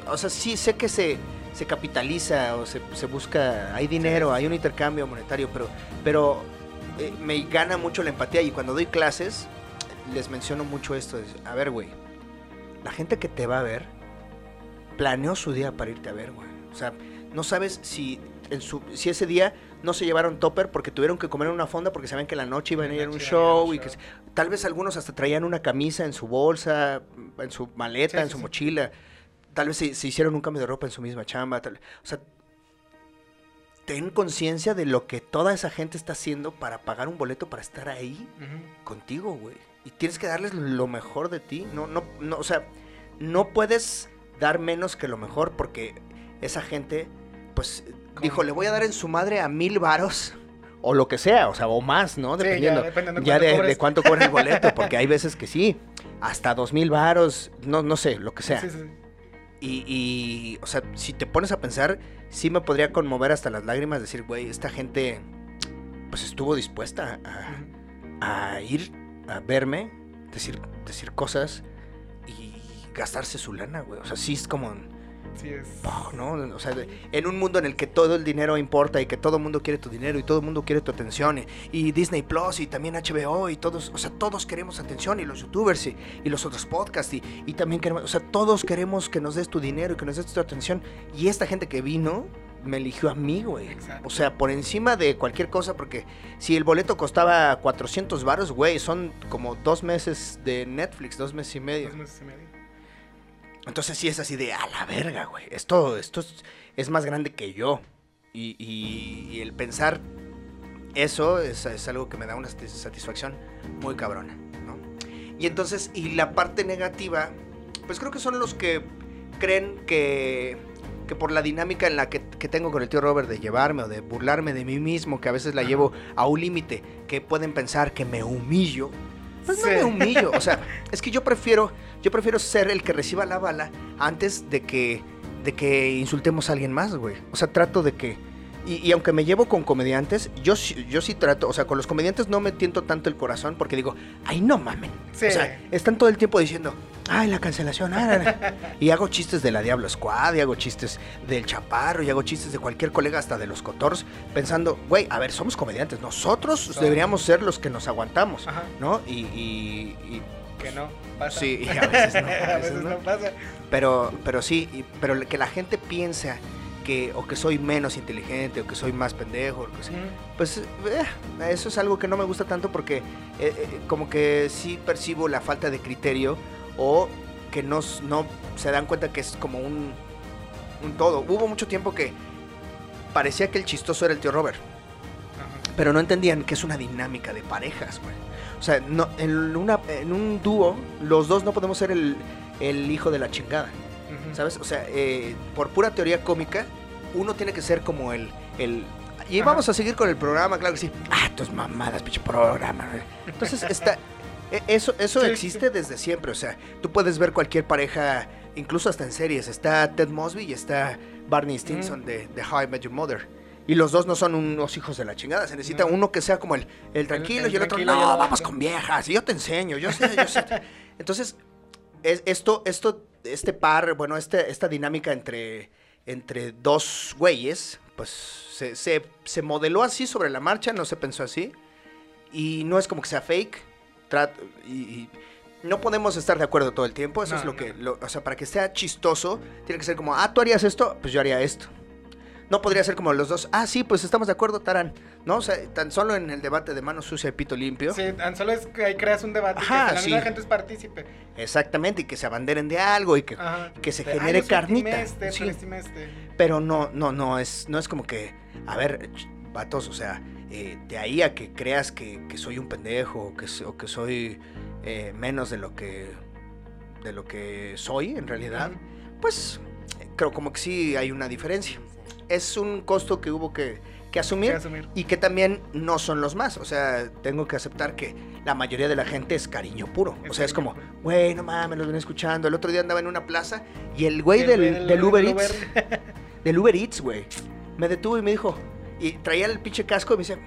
O sea, sí sé que se, se capitaliza o se, se busca, hay dinero, hay un intercambio monetario, pero, pero eh, me gana mucho la empatía y cuando doy clases les menciono mucho esto. es, a ver, güey, la gente que te va a ver planeó su día para irte a ver, güey. O sea, no sabes si, en su, si ese día no se llevaron topper porque tuvieron que comer en una fonda porque sabían que la noche iban a ir a un show y que tal vez algunos hasta traían una camisa en su bolsa, en su maleta, Sí, en su sí. mochila. Tal vez se, se hicieron un cambio de ropa en su misma chamba. tal- o sea, ten conciencia de lo que toda esa gente está haciendo para pagar un boleto para estar ahí contigo, güey. Y tienes que darles lo mejor de ti. No, no, no, o sea, no puedes dar menos que lo mejor porque esa gente, pues, dijo, le voy a dar en su madre a mil varos. O lo que sea, o sea, o más, ¿no? Sí, ya, Dependiendo. Ya cuánto de, cobres. de cuánto cobra el boleto, <laughs> porque hay veces que sí, hasta dos mil varos, no, no sé, lo que sea. Sí, sí. Y, y, o sea, si te pones a pensar, sí me podría conmover hasta las lágrimas, decir, güey, esta gente, pues estuvo dispuesta a, a ir a verme, decir, decir cosas gastarse su lana, güey. O sea, sí es como, Sí, es. ¿no? O sea, en un mundo en el que todo el dinero importa y que todo el mundo quiere tu dinero y todo el mundo quiere tu atención y, y Disney Plus y también HBO y todos, o sea, todos queremos atención y los youtubers y, y los otros podcasts y, y también queremos, o sea, todos queremos que nos des tu dinero y que nos des tu atención y esta gente que vino me eligió a mí, güey. Exacto. O sea, por encima de cualquier cosa, porque si el boleto costaba 400 varos, güey, son como dos meses de Netflix, dos meses y medio. Dos meses y medio. Entonces sí es así de a la verga, güey. Esto, esto es, es más grande que yo. Y, y- y el pensar eso es, es algo que me da una satis- satisfacción muy cabrona, ¿no? Y entonces, y la parte negativa, pues creo que son los que creen que, que por la dinámica en la que, que tengo con el tío Robert de llevarme o de burlarme de mí mismo, que a veces la llevo a un límite, que pueden pensar que me humillo. Pues no Sí. me humillo, o sea, es que yo prefiero, yo prefiero ser el que reciba la bala antes de que, de que insultemos a alguien más, güey. O sea, trato de que, y, y aunque me llevo con comediantes, yo, sí- yo sí trato, o sea, con los comediantes no me tiento tanto el corazón porque digo, ay, no mamen. Sí. O sea, están todo el tiempo diciendo, ay, la cancelación, ah, la, la". <laughs> y hago chistes de la Diablo Squad, y hago chistes del Chaparro, y hago chistes de cualquier colega, hasta de los Cotors, pensando, güey, a ver, somos comediantes, nosotros deberíamos ser los que nos aguantamos, Ajá. ¿no? Y, y- y- Que no pasa. Sí, y a veces no, <laughs> a veces no pasa. pero, pero sí, pero que la gente piensa que, o que soy menos inteligente, o que soy más pendejo, o que sea, Ujú. pues eh, eso es algo que no me gusta tanto porque eh, eh, como que sí percibo la falta de criterio o que no, se dan cuenta que es como un un todo. Hubo mucho tiempo que parecía que el chistoso era el tío Robert, Ajá. pero no entendían que es una dinámica de parejas, güey. O sea, no, en, una, en un dúo, los dos no podemos ser el, el hijo de la chingada. ¿sabes? O sea, eh, por pura teoría cómica, uno tiene que ser como el... el y Ajá. vamos a seguir con el programa, claro que sí. Ah, tus mamadas, pinche programa. Entonces, está, e- eso, eso Sí, sí, existe desde siempre. O sea, tú puedes ver cualquier pareja, incluso hasta en series. Está Ted Mosby y está Barney Stinson de, de How I Met Your Mother. Y los dos no son unos hijos de la chingada. Se necesita No. uno que sea como el, el tranquilo el y el otro, no, otro". vamos con viejas. Y yo te enseño, yo sé, yo sé. Entonces, es- esto, esto, este par, bueno, este, esta dinámica entre, entre dos güeyes, pues se, se, se modeló así sobre la marcha, no se pensó así. Y no es como que sea fake. trat- y, y no podemos estar de acuerdo todo el tiempo. Eso No, es lo no, que. lo- o sea, para que sea chistoso, tiene que ser como, ah, tú harías esto, pues yo haría esto. No podría ser como los dos, ah, sí, pues estamos de acuerdo, Tarán. ¿No? O sea, tan solo en el debate de mano sucia y pito limpio. Sí, tan solo es que ahí creas un debate Ajá, que la misma gente es partícipe. Exactamente, y que se abanderen de algo y que, Ajá. que se De, genere "Ay, yo soy carnita. Este, Sí. este". Pero no, no, no es, no es como que, a ver, vatos, o sea, eh, de ahí a que creas que, que soy un pendejo o que, o que soy eh, menos de lo que, de lo que soy en realidad, pues creo como que sí hay una diferencia. Es un costo que hubo que, que Que asumir y que también no son los más. O sea, tengo que aceptar que la mayoría de la gente es cariño puro. O sea, es como, güey, no mames, los venía escuchando. El otro día andaba en una plaza y el güey El del, güey del- del Uber del Eats, Uber. <laughs> del Uber Eats, güey, me detuvo y me dijo, y traía el pinche casco y me dice,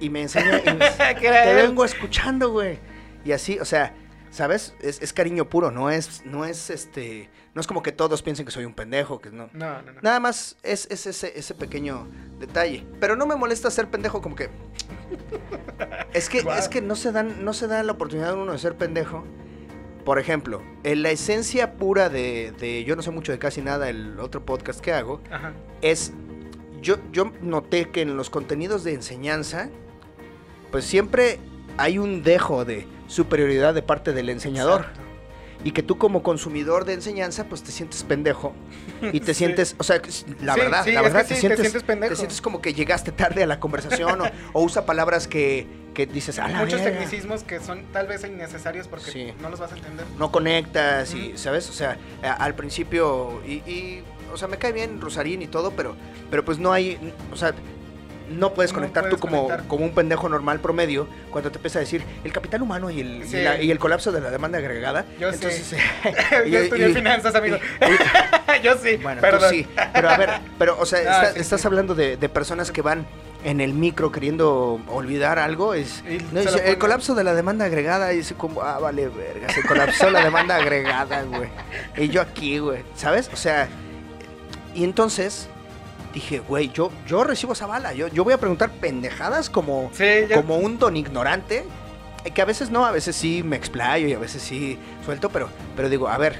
y me enseña, y me <laughs> dice, Que era te vengo escuchando, güey. Y así, o sea, ¿sabes? Es, es cariño puro, no es, no es este, no es como que todos piensen que soy un pendejo, que no. No, no, no. Nada más es, es ese, ese pequeño detalle. Pero no me molesta ser pendejo como que... <laughs> Es que, es que no, se dan, no se da la oportunidad a uno de ser pendejo. Por ejemplo, en la esencia pura de, de Yo no sé mucho de casi nada, el otro podcast que hago, Ajá. es... Yo, yo noté que en los contenidos de enseñanza, pues siempre hay un dejo de superioridad de parte del enseñador. Exacto. Y que tú como consumidor de enseñanza, pues te sientes pendejo. Y te <laughs> Sí. sientes, o sea, la Sí, verdad, sí, la es verdad, que te, sí, te sientes, sientes pendejo. te sientes como que llegaste tarde a la conversación o, o usa palabras que, que dices, a la Muchos verga". tecnicismos que son tal vez innecesarios porque no los vas a entender. no conectas y. ¿sabes? O sea, a- al principio, y, y, o sea, me cae bien Rosarín y todo, pero, pero pues no hay, o sea, no puedes No conectar puedes tú como, conectar. como un pendejo normal promedio cuando te empieza a decir el capital humano y el, Sí. y, la- y el colapso de la demanda agregada. Yo Entonces, <laughs> <laughs> sí. y- Yo estudié finanzas, amigo. <laughs> Yo sí. Bueno, perdón. tú sí. Pero a ver, pero, o sea, Ah, está- sí, estás hablando de, de personas que van en el micro queriendo olvidar algo. Es, no, el colapso de la demanda agregada. Y dice, como, ah, vale, verga. Se colapsó la demanda agregada, güey. Y yo aquí, güey. ¿Sabes? O sea, y entonces dije, güey, yo, yo recibo esa bala. Yo, yo voy a preguntar pendejadas como, Sí, como un don ignorante. eh, Que a veces no, a veces sí me explayo y a veces sí suelto, pero, pero digo, a ver,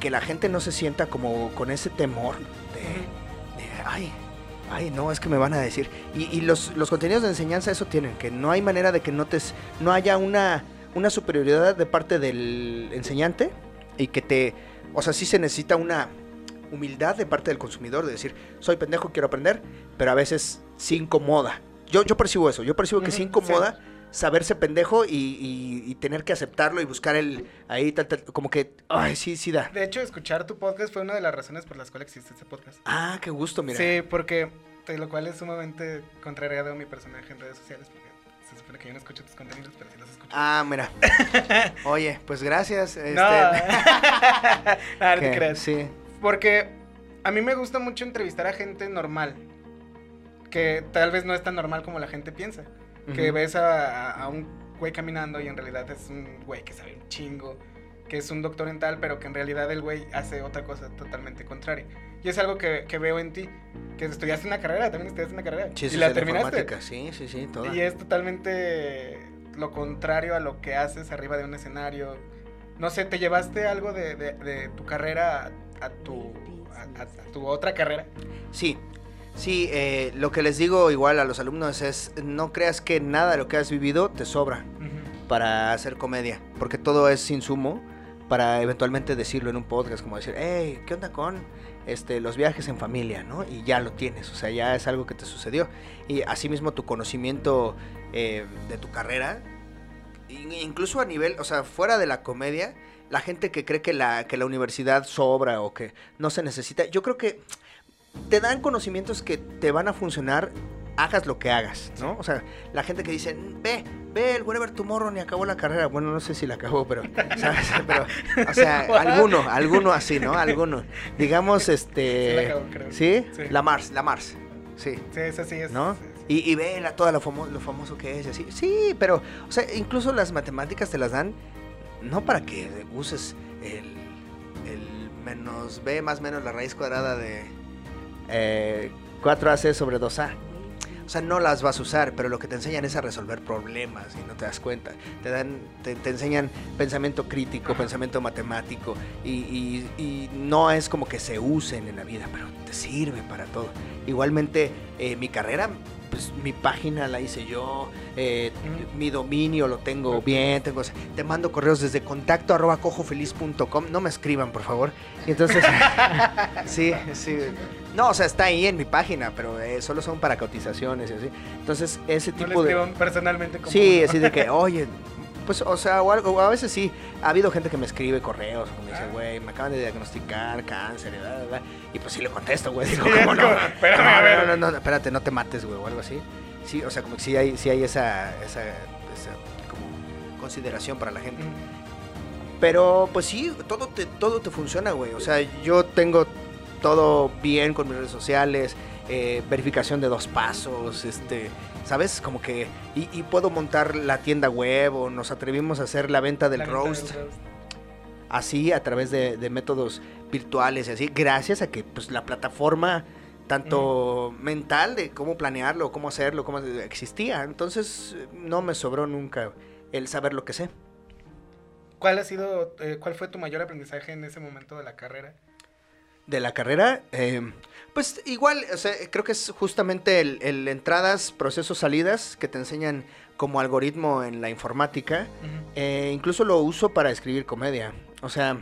que la gente no se sienta como con ese temor de, de, ay, ay, no, es que me van a decir. Y, y los, los contenidos de enseñanza eso tienen, que no hay manera de que notes, no haya una, una superioridad de parte del enseñante y que te, o sea, sí se necesita una humildad de parte del consumidor de decir, soy pendejo, quiero aprender, pero a veces sí incomoda. Yo, yo percibo eso, yo percibo que sí incomoda saberse pendejo y, y- y tener que aceptarlo y buscar el ahí tal, tal, como que, ay, sí, sí da. De hecho, escuchar tu podcast fue una de las razones por las cuales existe este podcast. Ah, qué gusto, mira. Sí, porque lo cual es sumamente contrariado a mi personaje en redes sociales porque se supone que yo no escucho tus contenidos, pero sí los escucho. Ah, mira. <laughs> Oye, pues gracias. Este, <laughs> no, no te que- creas. Sí. Porque a mí me gusta mucho entrevistar a gente normal. Que tal vez no es tan normal como la gente piensa. Que ves a, a- a un güey caminando y en realidad es un güey que sabe un chingo. Que es un doctor en tal, pero que en realidad el güey hace otra cosa totalmente contraria. Y es algo que, que veo en ti. Que estudiaste una carrera, también estudiaste una carrera. Sí, y sí, la terminaste. Sí, sí, sí, toda. Y es totalmente lo contrario a lo que haces arriba de un escenario. No sé, ¿te llevaste algo de, de- de tu carrera a, tu, a, a- a tu otra carrera? Sí, sí, eh, lo que les digo igual a los alumnos es, no creas que nada de lo que has vivido te sobra para hacer comedia, porque todo es insumo para eventualmente decirlo en un podcast, como decir, hey, ¿qué onda con este, los viajes en familia, ¿no? Y ya lo tienes, o sea, ya es algo que te sucedió. Y asimismo tu conocimiento eh, de tu carrera, in- incluso a nivel, o sea, fuera de la comedia, la gente que cree que la, que la universidad sobra o que no se necesita, yo creo que te dan conocimientos que te van a funcionar hagas lo que hagas, ¿no? O sea, la gente que dice, ve, ve, el Whatever Tomorrow ni acabó la carrera. Bueno, no sé si la acabó, pero, <laughs> ¿sabes? Pero, o sea, <laughs> alguno, alguno así, ¿no? Alguno. Digamos, este... <laughs> Sí la acabó, creo. ¿Sí? Sí. La Mars, la Mars. Sí. Sí, eso sí es. ¿no? sí, sí. Y, y ve la, toda lo, famo- lo famoso que es así. Sí, pero, o sea, incluso las matemáticas te las dan no para que uses el, el menos b más menos la raíz cuadrada de eh, 4ac sobre 2a. O sea, no las vas a usar, pero lo que te enseñan es a resolver problemas y no te das cuenta. Te dan, te, te enseñan pensamiento crítico, pensamiento matemático y, y- y no es como que se usen en la vida, pero te sirve para todo. Igualmente, eh, mi carrera, pues mi página la hice yo, eh, mi dominio lo tengo bien, tengo, te mando correos desde contacto arroba cojofeliz.com, no me escriban por favor. Y entonces, <laughs> sí, sí. No, o sea, está ahí en mi página, pero eh, solo son para cotizaciones y así. Entonces, ese No tipo de... personalmente como Sí, uno. así de que, <laughs> oye, pues, o sea, o algo, a veces sí, ha habido gente que me escribe correos, como dice, Ah. güey, me acaban de diagnosticar cáncer, y, bla, bla, bla", y pues sí le contesto, güey, digo, Sí, ¿cómo no? como, espérame, no, a ver. no, no, no, espérate, no te mates, güey, o algo así. Sí, o sea, como que sí hay, sí hay esa, esa, esa como consideración para la gente. Mm. Pero pues sí, todo te, todo te funciona, güey. O sea, yo tengo todo bien con mis redes sociales, eh, verificación de dos pasos, este, ¿sabes? Como que... Y, y puedo montar la tienda web o nos atrevimos a hacer la venta del La venta roast del roast. así a través de, de métodos virtuales y así, gracias a que pues la plataforma tanto mental de cómo planearlo, cómo hacerlo, cómo existía. Entonces no me sobró nunca el saber lo que sé. ¿Cuál ha sido, eh, cuál fue tu mayor aprendizaje en ese momento de la carrera? de la carrera, eh, pues igual, o sea, creo que es justamente el, el entradas, procesos, salidas que te enseñan como algoritmo en la informática. Eh, incluso lo uso para escribir comedia. O sea,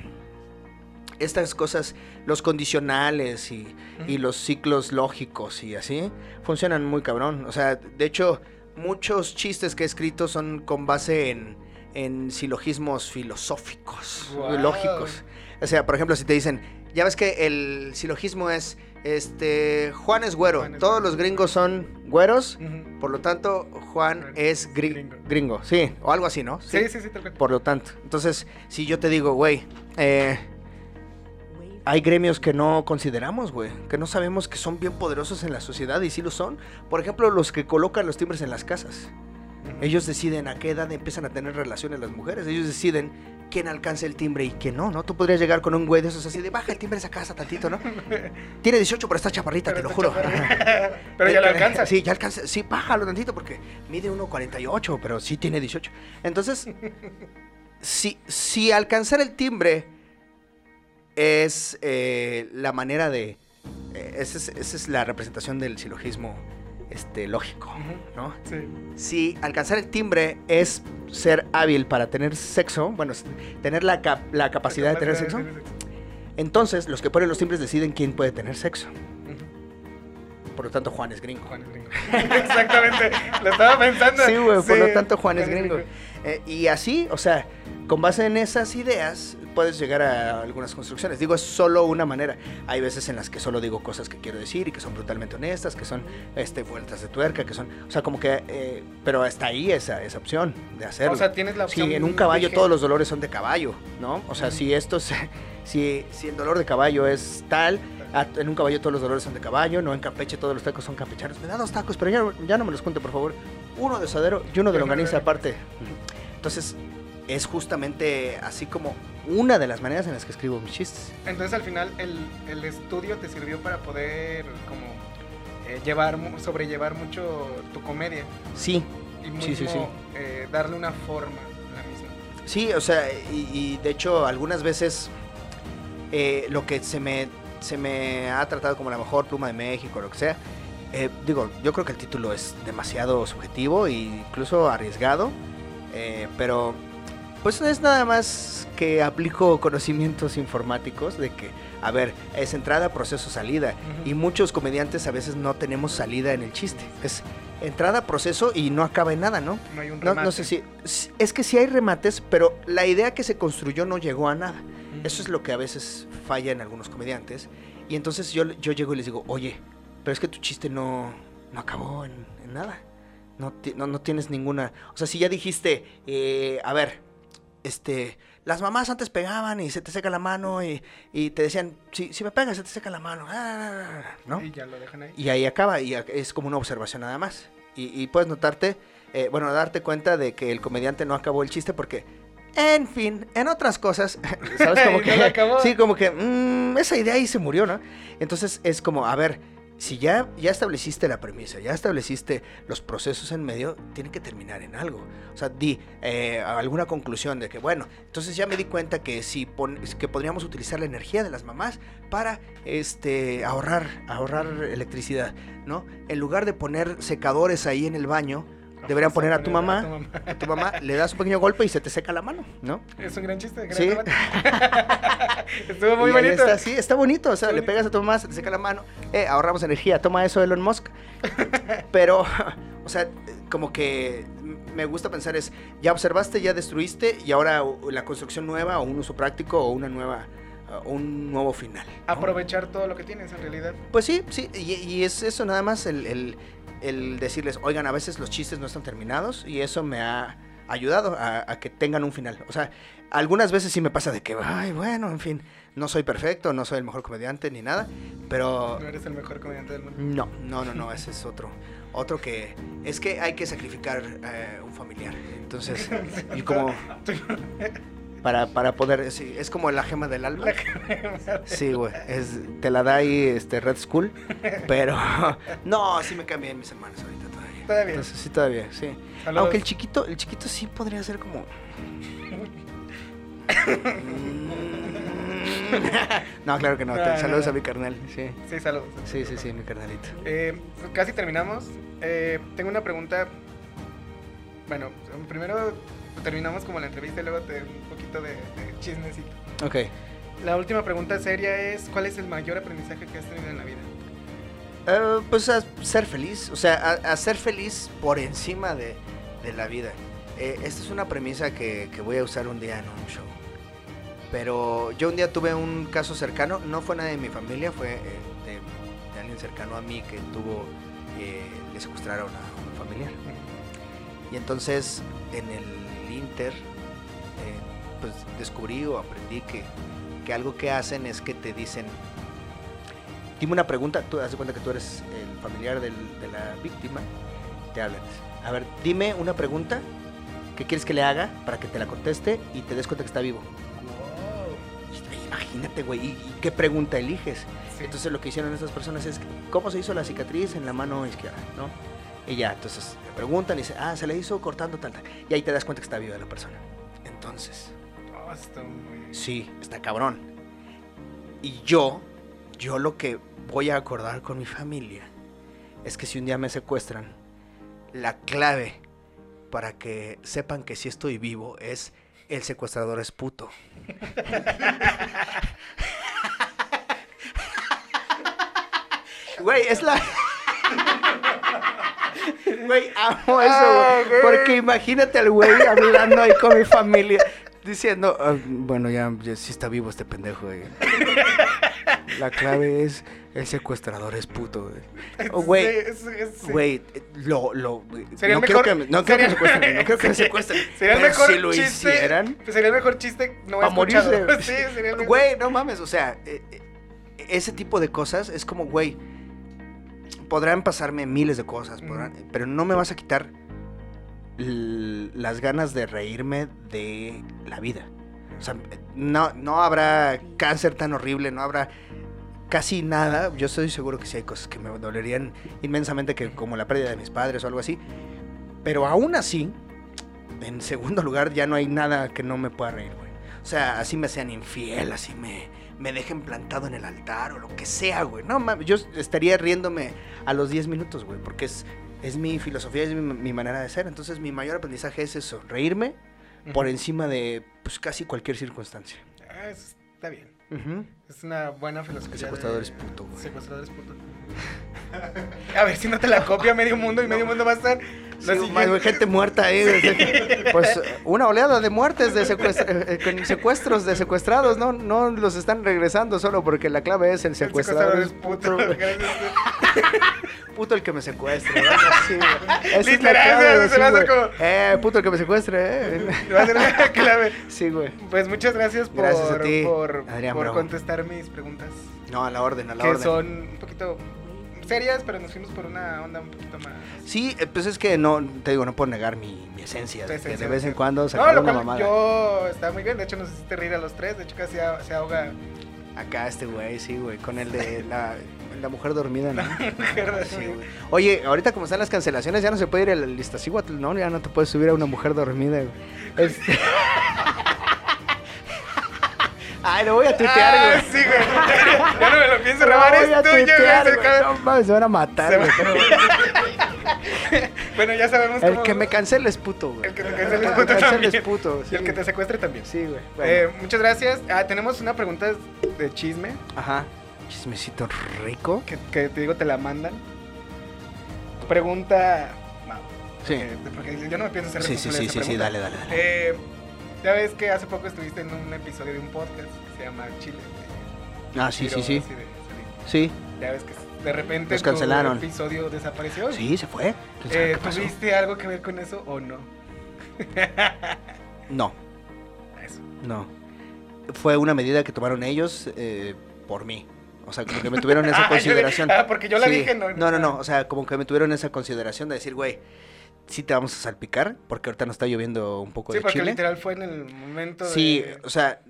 estas cosas, los condicionales y, los ciclos lógicos y así, funcionan muy cabrón. O sea, de hecho, muchos chistes que he escrito son con base en, en silogismos filosóficos, lógicos. O sea, por ejemplo, si te dicen, ya ves que el silogismo es, este, Juan es güero, Juan es todos güero. los gringos son güeros, por lo tanto, Juan es es gri- gringo. gringo. sí, o algo así, ¿no? Sí, sí, sí, tal cual. Por lo tanto, entonces, si yo te digo, güey, eh, hay gremios que no consideramos, güey, que no sabemos que son bien poderosos en la sociedad y sí lo son. Por ejemplo, los que colocan los timbres en las casas. Ellos deciden a qué edad empiezan a tener relaciones las mujeres. Ellos deciden quién alcanza el timbre y quién no, ¿no? Tú podrías llegar con un güey de esos así de baja el timbre de esa casa tantito, ¿no? <laughs> Tiene 18, pero está chaparrita, Pero te lo juro. chaparrita. <laughs> <laughs> Pero ya lo Eh, alcanza. Sí, ya alcanza. Sí, bájalo tantito porque mide 1.48, pero sí tiene 18. Entonces, si, si alcanzar el timbre es eh, la manera de... eh, esa, es, esa es la representación del silogismo este, lógico. ¿no? Sí. Si alcanzar el timbre es ser hábil para tener sexo, bueno, tener la, cap- la capacidad de tener sexo, entonces los que ponen los timbres deciden quién puede tener sexo. Por lo tanto, Juan es gringo. Juan es gringo. <laughs> Exactamente. Lo estaba pensando. Sí, güey, por lo tanto, Juan es Juan gringo. Eh, y así, o sea, con base en esas ideas, puedes llegar a algunas construcciones. Digo, es solo una manera. Hay veces en las que solo digo cosas que quiero decir y que son brutalmente honestas, que son este, vueltas de tuerca, que son, o sea, como que, eh, pero hasta ahí esa, esa opción de hacerlo. O sea, tienes la opción. Sí, en un caballo todos los dolores son de caballo, ¿no? O sea, si esto se- si, si el dolor de caballo es tal, en un caballo todos los dolores son de caballo, no en Campeche todos los tacos son campechanos. Me da dos tacos, pero ya, ya no me los cuente, por favor. Uno de sadero y uno de longaniza aparte. Entonces, es justamente así como una de las maneras en las que escribo mis chistes. Entonces al final el, el estudio te sirvió para poder como eh, llevar, sobrellevar mucho tu comedia Sí, y mismo, Sí, sí, sí. eh, darle una forma a la misma. Sí, o sea, y, y de hecho algunas veces eh, lo que se me, se me ha tratado como la mejor pluma de México, lo que sea, eh, digo, yo creo que el título es demasiado subjetivo e incluso arriesgado, eh, pero Pues es nada más que aplico conocimientos informáticos de que, a ver, es entrada, proceso, salida. Y muchos comediantes a veces no tenemos salida en el chiste. Es entrada, proceso y no acaba en nada, ¿no? No hay un No, remate. no sé si... Es que sí hay remates, pero la idea que se construyó no llegó a nada. Eso es lo que a veces falla en algunos comediantes. Y entonces yo, yo llego y les digo, oye, pero es que tu chiste no, no acabó en, en nada. No, no, no tienes ninguna... O sea, si ya dijiste, eh, a ver, este... Las mamás antes pegaban y se te seca la mano y, y te decían, si, si me pegas se te seca la mano, ah, ¿no? Y ya lo dejan ahí. Y ahí acaba, y es como una observación nada más. Y, y puedes notarte, eh, bueno, darte cuenta de que el comediante no acabó el chiste porque, en fin, en otras cosas, <laughs> ¿sabes? Como <laughs> que, no sí, como que, mm, esa idea ahí se murió, ¿no? Entonces es como, a ver, si ya, ya estableciste la premisa, ya estableciste los procesos en medio, tiene que terminar en algo. O sea, di eh, alguna conclusión de que, bueno, entonces ya me di cuenta que si pon- que podríamos utilizar la energía de las mamás para este ahorrar, ahorrar electricidad, ¿no? En lugar de poner secadores ahí en el baño, deberían poner a tu mamá, a a tu mamá le das un pequeño golpe y se te seca la mano, ¿no? Es un gran chiste. Gran Sí. <laughs> Estuvo muy Y bonito. Está, sí, está bonito. O sea, le pegas a tu mamá, se te seca la mano. Eh, ahorramos energía. Toma eso, Elon Musk. <laughs> Pero, o sea, como que me gusta pensar es, ya observaste, ya destruiste y ahora la construcción nueva o un uso práctico o una nueva, uh, un nuevo final. ¿no? Aprovechar todo lo que tienes en realidad. Pues sí, sí, y, y es eso nada más el, el- el decirles, oigan, a veces los chistes no están terminados y eso me ha ayudado a, a que tengan un final. O sea, algunas veces sí me pasa de que, ay, bueno, en fin, no soy perfecto, no soy el mejor comediante ni nada, pero No eres el mejor comediante del mundo. no, no, no, no, ese es otro. Otro que es que hay que sacrificar eh, un familiar. Entonces, <laughs> y como para, para poder, sí, es como la gema del alma. Sí, güey, es, te la da ahí este Red School, pero <laughs> no, sí me cambié mis hermanos ahorita todavía. Todavía. Entonces, sí, todavía, sí. Saludos. Aunque el chiquito, el chiquito sí podría ser como... <laughs> <laughs> no, claro que no. Saludos no. a mi carnal, sí. Sí, saludos. Sí, sí, sí, mi carnalito. Eh, casi terminamos. Eh, tengo una pregunta. Bueno, primero terminamos como la entrevista y luego te, un poquito de, de chismecito. Ok. La última pregunta seria es: ¿Cuál es el mayor aprendizaje que has tenido en la vida? Eh, pues a ser feliz, o sea, a, a ser feliz por encima de, de la vida. Eh, esta es una premisa que, que voy a usar un día en un show. Pero yo un día tuve un caso cercano, no fue nadie de mi familia, fue eh, de, de alguien cercano a mí que tuvo, eh, le secuestraron a un familiar. Y entonces en el Inter, eh, pues descubrí o aprendí que, que algo que hacen es que te dicen, dime una pregunta, tú de cuenta que tú eres el familiar del- de la víctima, te hablan. A ver, dime una pregunta que quieres que le haga para que te la conteste y te des cuenta que está vivo. Imagínate, güey, ¿y, y qué pregunta eliges? Sí. Entonces lo que hicieron estas personas es, ¿cómo se hizo la cicatriz en la mano izquierda? ¿No? Y ya, entonces le preguntan y dice, ah, se le hizo cortando tal, tal. Y ahí te das cuenta que está viva la persona. Entonces, Oh, está muy- sí, está cabrón. Y yo, yo lo que voy a acordar con mi familia es que si un día me secuestran, la clave para que sepan que sí estoy vivo es el secuestrador es puto. <laughs> Güey, es la... Güey, amo eso, Ah, güey. güey. Porque imagínate al güey hablando ahí con mi familia. Diciendo, "Ah, bueno, ya, ya sí está vivo este pendejo, güey. La clave es, el secuestrador es puto, güey. Oh, güey, Sí, sí. Güey, lo, lo, güey, Sería no, el quiero mejor- que, me- no que me sería- secuestren, no quiero que me <laughs> secuestren. Sería el mejor si lo chiste. hicieran, Sería el mejor chiste no Pa' escuchado. morirse. <laughs> Sí, sería el mejor. güey, no mames, o sea, eh, eh, ese tipo de cosas es como, güey, podrán pasarme miles de cosas, podrán- pero no me vas a quitar las ganas de reírme de la vida. O sea, no, no habrá cáncer tan horrible, no habrá casi nada. Yo estoy seguro que sí hay cosas que me dolerían inmensamente, que como la pérdida de mis padres o algo así. Pero aún así, en segundo lugar, ya no hay nada que no me pueda reír, güey. O sea, así me sean infiel, así me, me dejen plantado en el altar o lo que sea, güey. No mames, yo estaría riéndome a los 10 minutos, güey, porque es, es mi filosofía, es mi, mi manera de ser. Entonces, mi mayor aprendizaje es eso, reírme, por encima de pues casi cualquier circunstancia. Ah, está bien. Es una buena filosofía. Secuestrador de- es puto, güey. Secuestrador es puto. A ver si no te la copia medio mundo y medio mundo va a estar. Sí, más, gente muerta ahí. güey. Pues una oleada de muertes de eh, con secuestros de secuestrados, ¿no? No los están regresando solo porque la clave es el El secuestrador. es puto. <laughs> puto, el que me secuestre. ¿no? Sí. Esa es la Literal, clave, se- sí, como- Eh, puto el que me secuestre, eh. Va a ser la clave. Sí, güey. Pues muchas gracias por, Gracias a ti, por, Adrián por Bravo. contestar mis preguntas. No, a la orden, a la que orden. son un poquito serias, pero nos fuimos por una onda un poquito más. Sí, eh, pues es que no, te digo, no puedo negar mi, mi esencia. De que de vez en sí. cuando No, sacar lo una cual mamada. yo está muy bien. De hecho, nos hiciste reír a los tres. De hecho, casi a- se ahoga. Acá este güey, sí, güey, con el de la, la mujer dormida, ¿no? <laughs> mujer Sí, de- güey. Oye, ahorita como están las cancelaciones, ya no se puede ir al Iztaccíhuatl, ¿no? Ya no te puedes subir a una mujer dormida, güey. <laughs> Este- Ay, lo voy a tuitear, Ah, güey. sí, güey. ya no me lo pienso <laughs> robar. Es tuyo, güey. No mames, se van a matar, Se güey. <laughs> Bueno, ya sabemos El cómo- que me cancele es puto, güey. El que te cancele es El que puto me cancele también. es puto, Y sí. el que te secuestre también. Sí, güey. Eh, muchas gracias. Ah, tenemos una pregunta de chisme Ajá. Chismecito rico. que, que te digo te la mandan. Pregunta. Sí. eh, porque yo no me pienso hacer Sí, sí, sí, sí, sí, dale, dale, dale. Eh, ya ves que hace poco estuviste en un episodio de un podcast que se llama Chile. de Ah, sí, sí, sí. de. Sí, Ya ves que de repente Los cancelaron. tu episodio desapareció. sí, se fue. ¿Quién sabe Eh? ¿Tuviste algo que ver con eso o no? <laughs> No, Eso. no. Fue una medida que tomaron ellos eh, por mí. O sea, como que me tuvieron esa <laughs> Ah, yo consideración. ah, porque yo la Sí. dije, no. No, no, no. O sea, como que me tuvieron esa consideración de decir, güey, sí te vamos a salpicar, porque ahorita nos está lloviendo un poco Sí, de porque chile. literal fue en el momento Sí, de... o sea,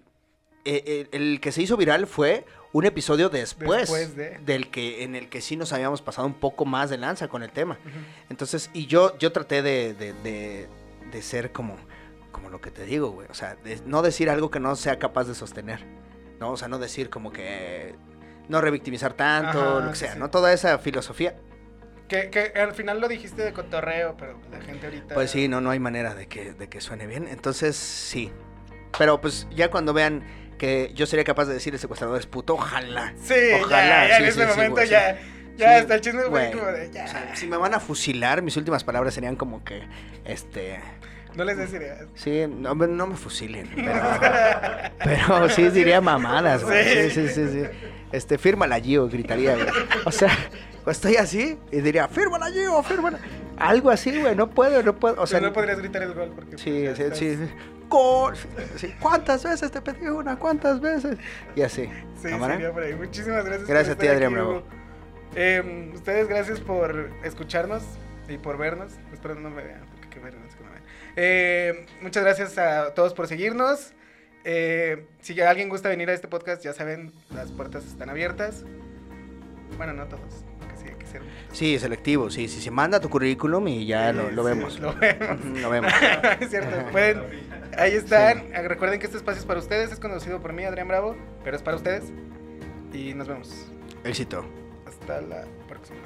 eh, eh, el que se hizo viral fue un episodio después, Después de- del que en el que sí nos habíamos pasado un poco más de lanza con el tema. Entonces, y yo, yo traté de, de, de- ser como, como lo que te digo, güey. O sea, de no decir algo que no sea capaz de sostener. ¿No? O sea, no decir como que no revictimizar tanto, Ajá, lo que sí, sea, sí. ¿no? Toda esa filosofía. Que, que al final lo dijiste de cotorreo, pero la gente ahorita... Pues sí, no, no hay manera de que, de que suene bien. Entonces, sí. Pero pues ya cuando vean que yo sería capaz de decir el secuestrador es puto, ojalá. Sí, Ojalá, ya, ya sí, en sí, ese sí, momento ya... sí. Ya, Sí, hasta el chisme güey. como de... Ya, O sea, si me van a fusilar, mis últimas palabras serían como que, este... no les decirías. Sí, no, me- no me fusilen. <laughs> Pero, pero sí diría mamadas, güey. Sí, sí, sí, sí. Este, fírmala, Gio, gritaría, güey. O sea, estoy así y diría, fírmala, Gio, fírmala. Algo así, güey, no puedo, no puedo. O sea, no podrías gritar el gol porque... Sí, pues, sí, sí, estás- sí. Gol. Sí, ¿Cuántas veces te pedí una? ¿Cuántas veces? Y así. Sí, sería por ahí. Muchísimas gracias. Gracias a ti, Adrián Bravo. Eh, ustedes, gracias por escucharnos y por vernos. Espero no me vean, porque qué que me vean. Eh, muchas gracias a todos por seguirnos. Eh, si alguien gusta venir a este podcast, ya saben, las puertas están abiertas. Bueno, no todos, Sí, selectivo, sí, sí, sí. Manda tu currículum y ya Sí, lo, lo sí, vemos. Lo vemos. <laughs> Lo vemos. <laughs> es cierto, pueden. Ahí están. Eh, Recuerden que este espacio es para ustedes. Es conocido por mí, Adrián Bravo, pero es para ustedes. Y nos vemos. Éxito. Hasta la próxima.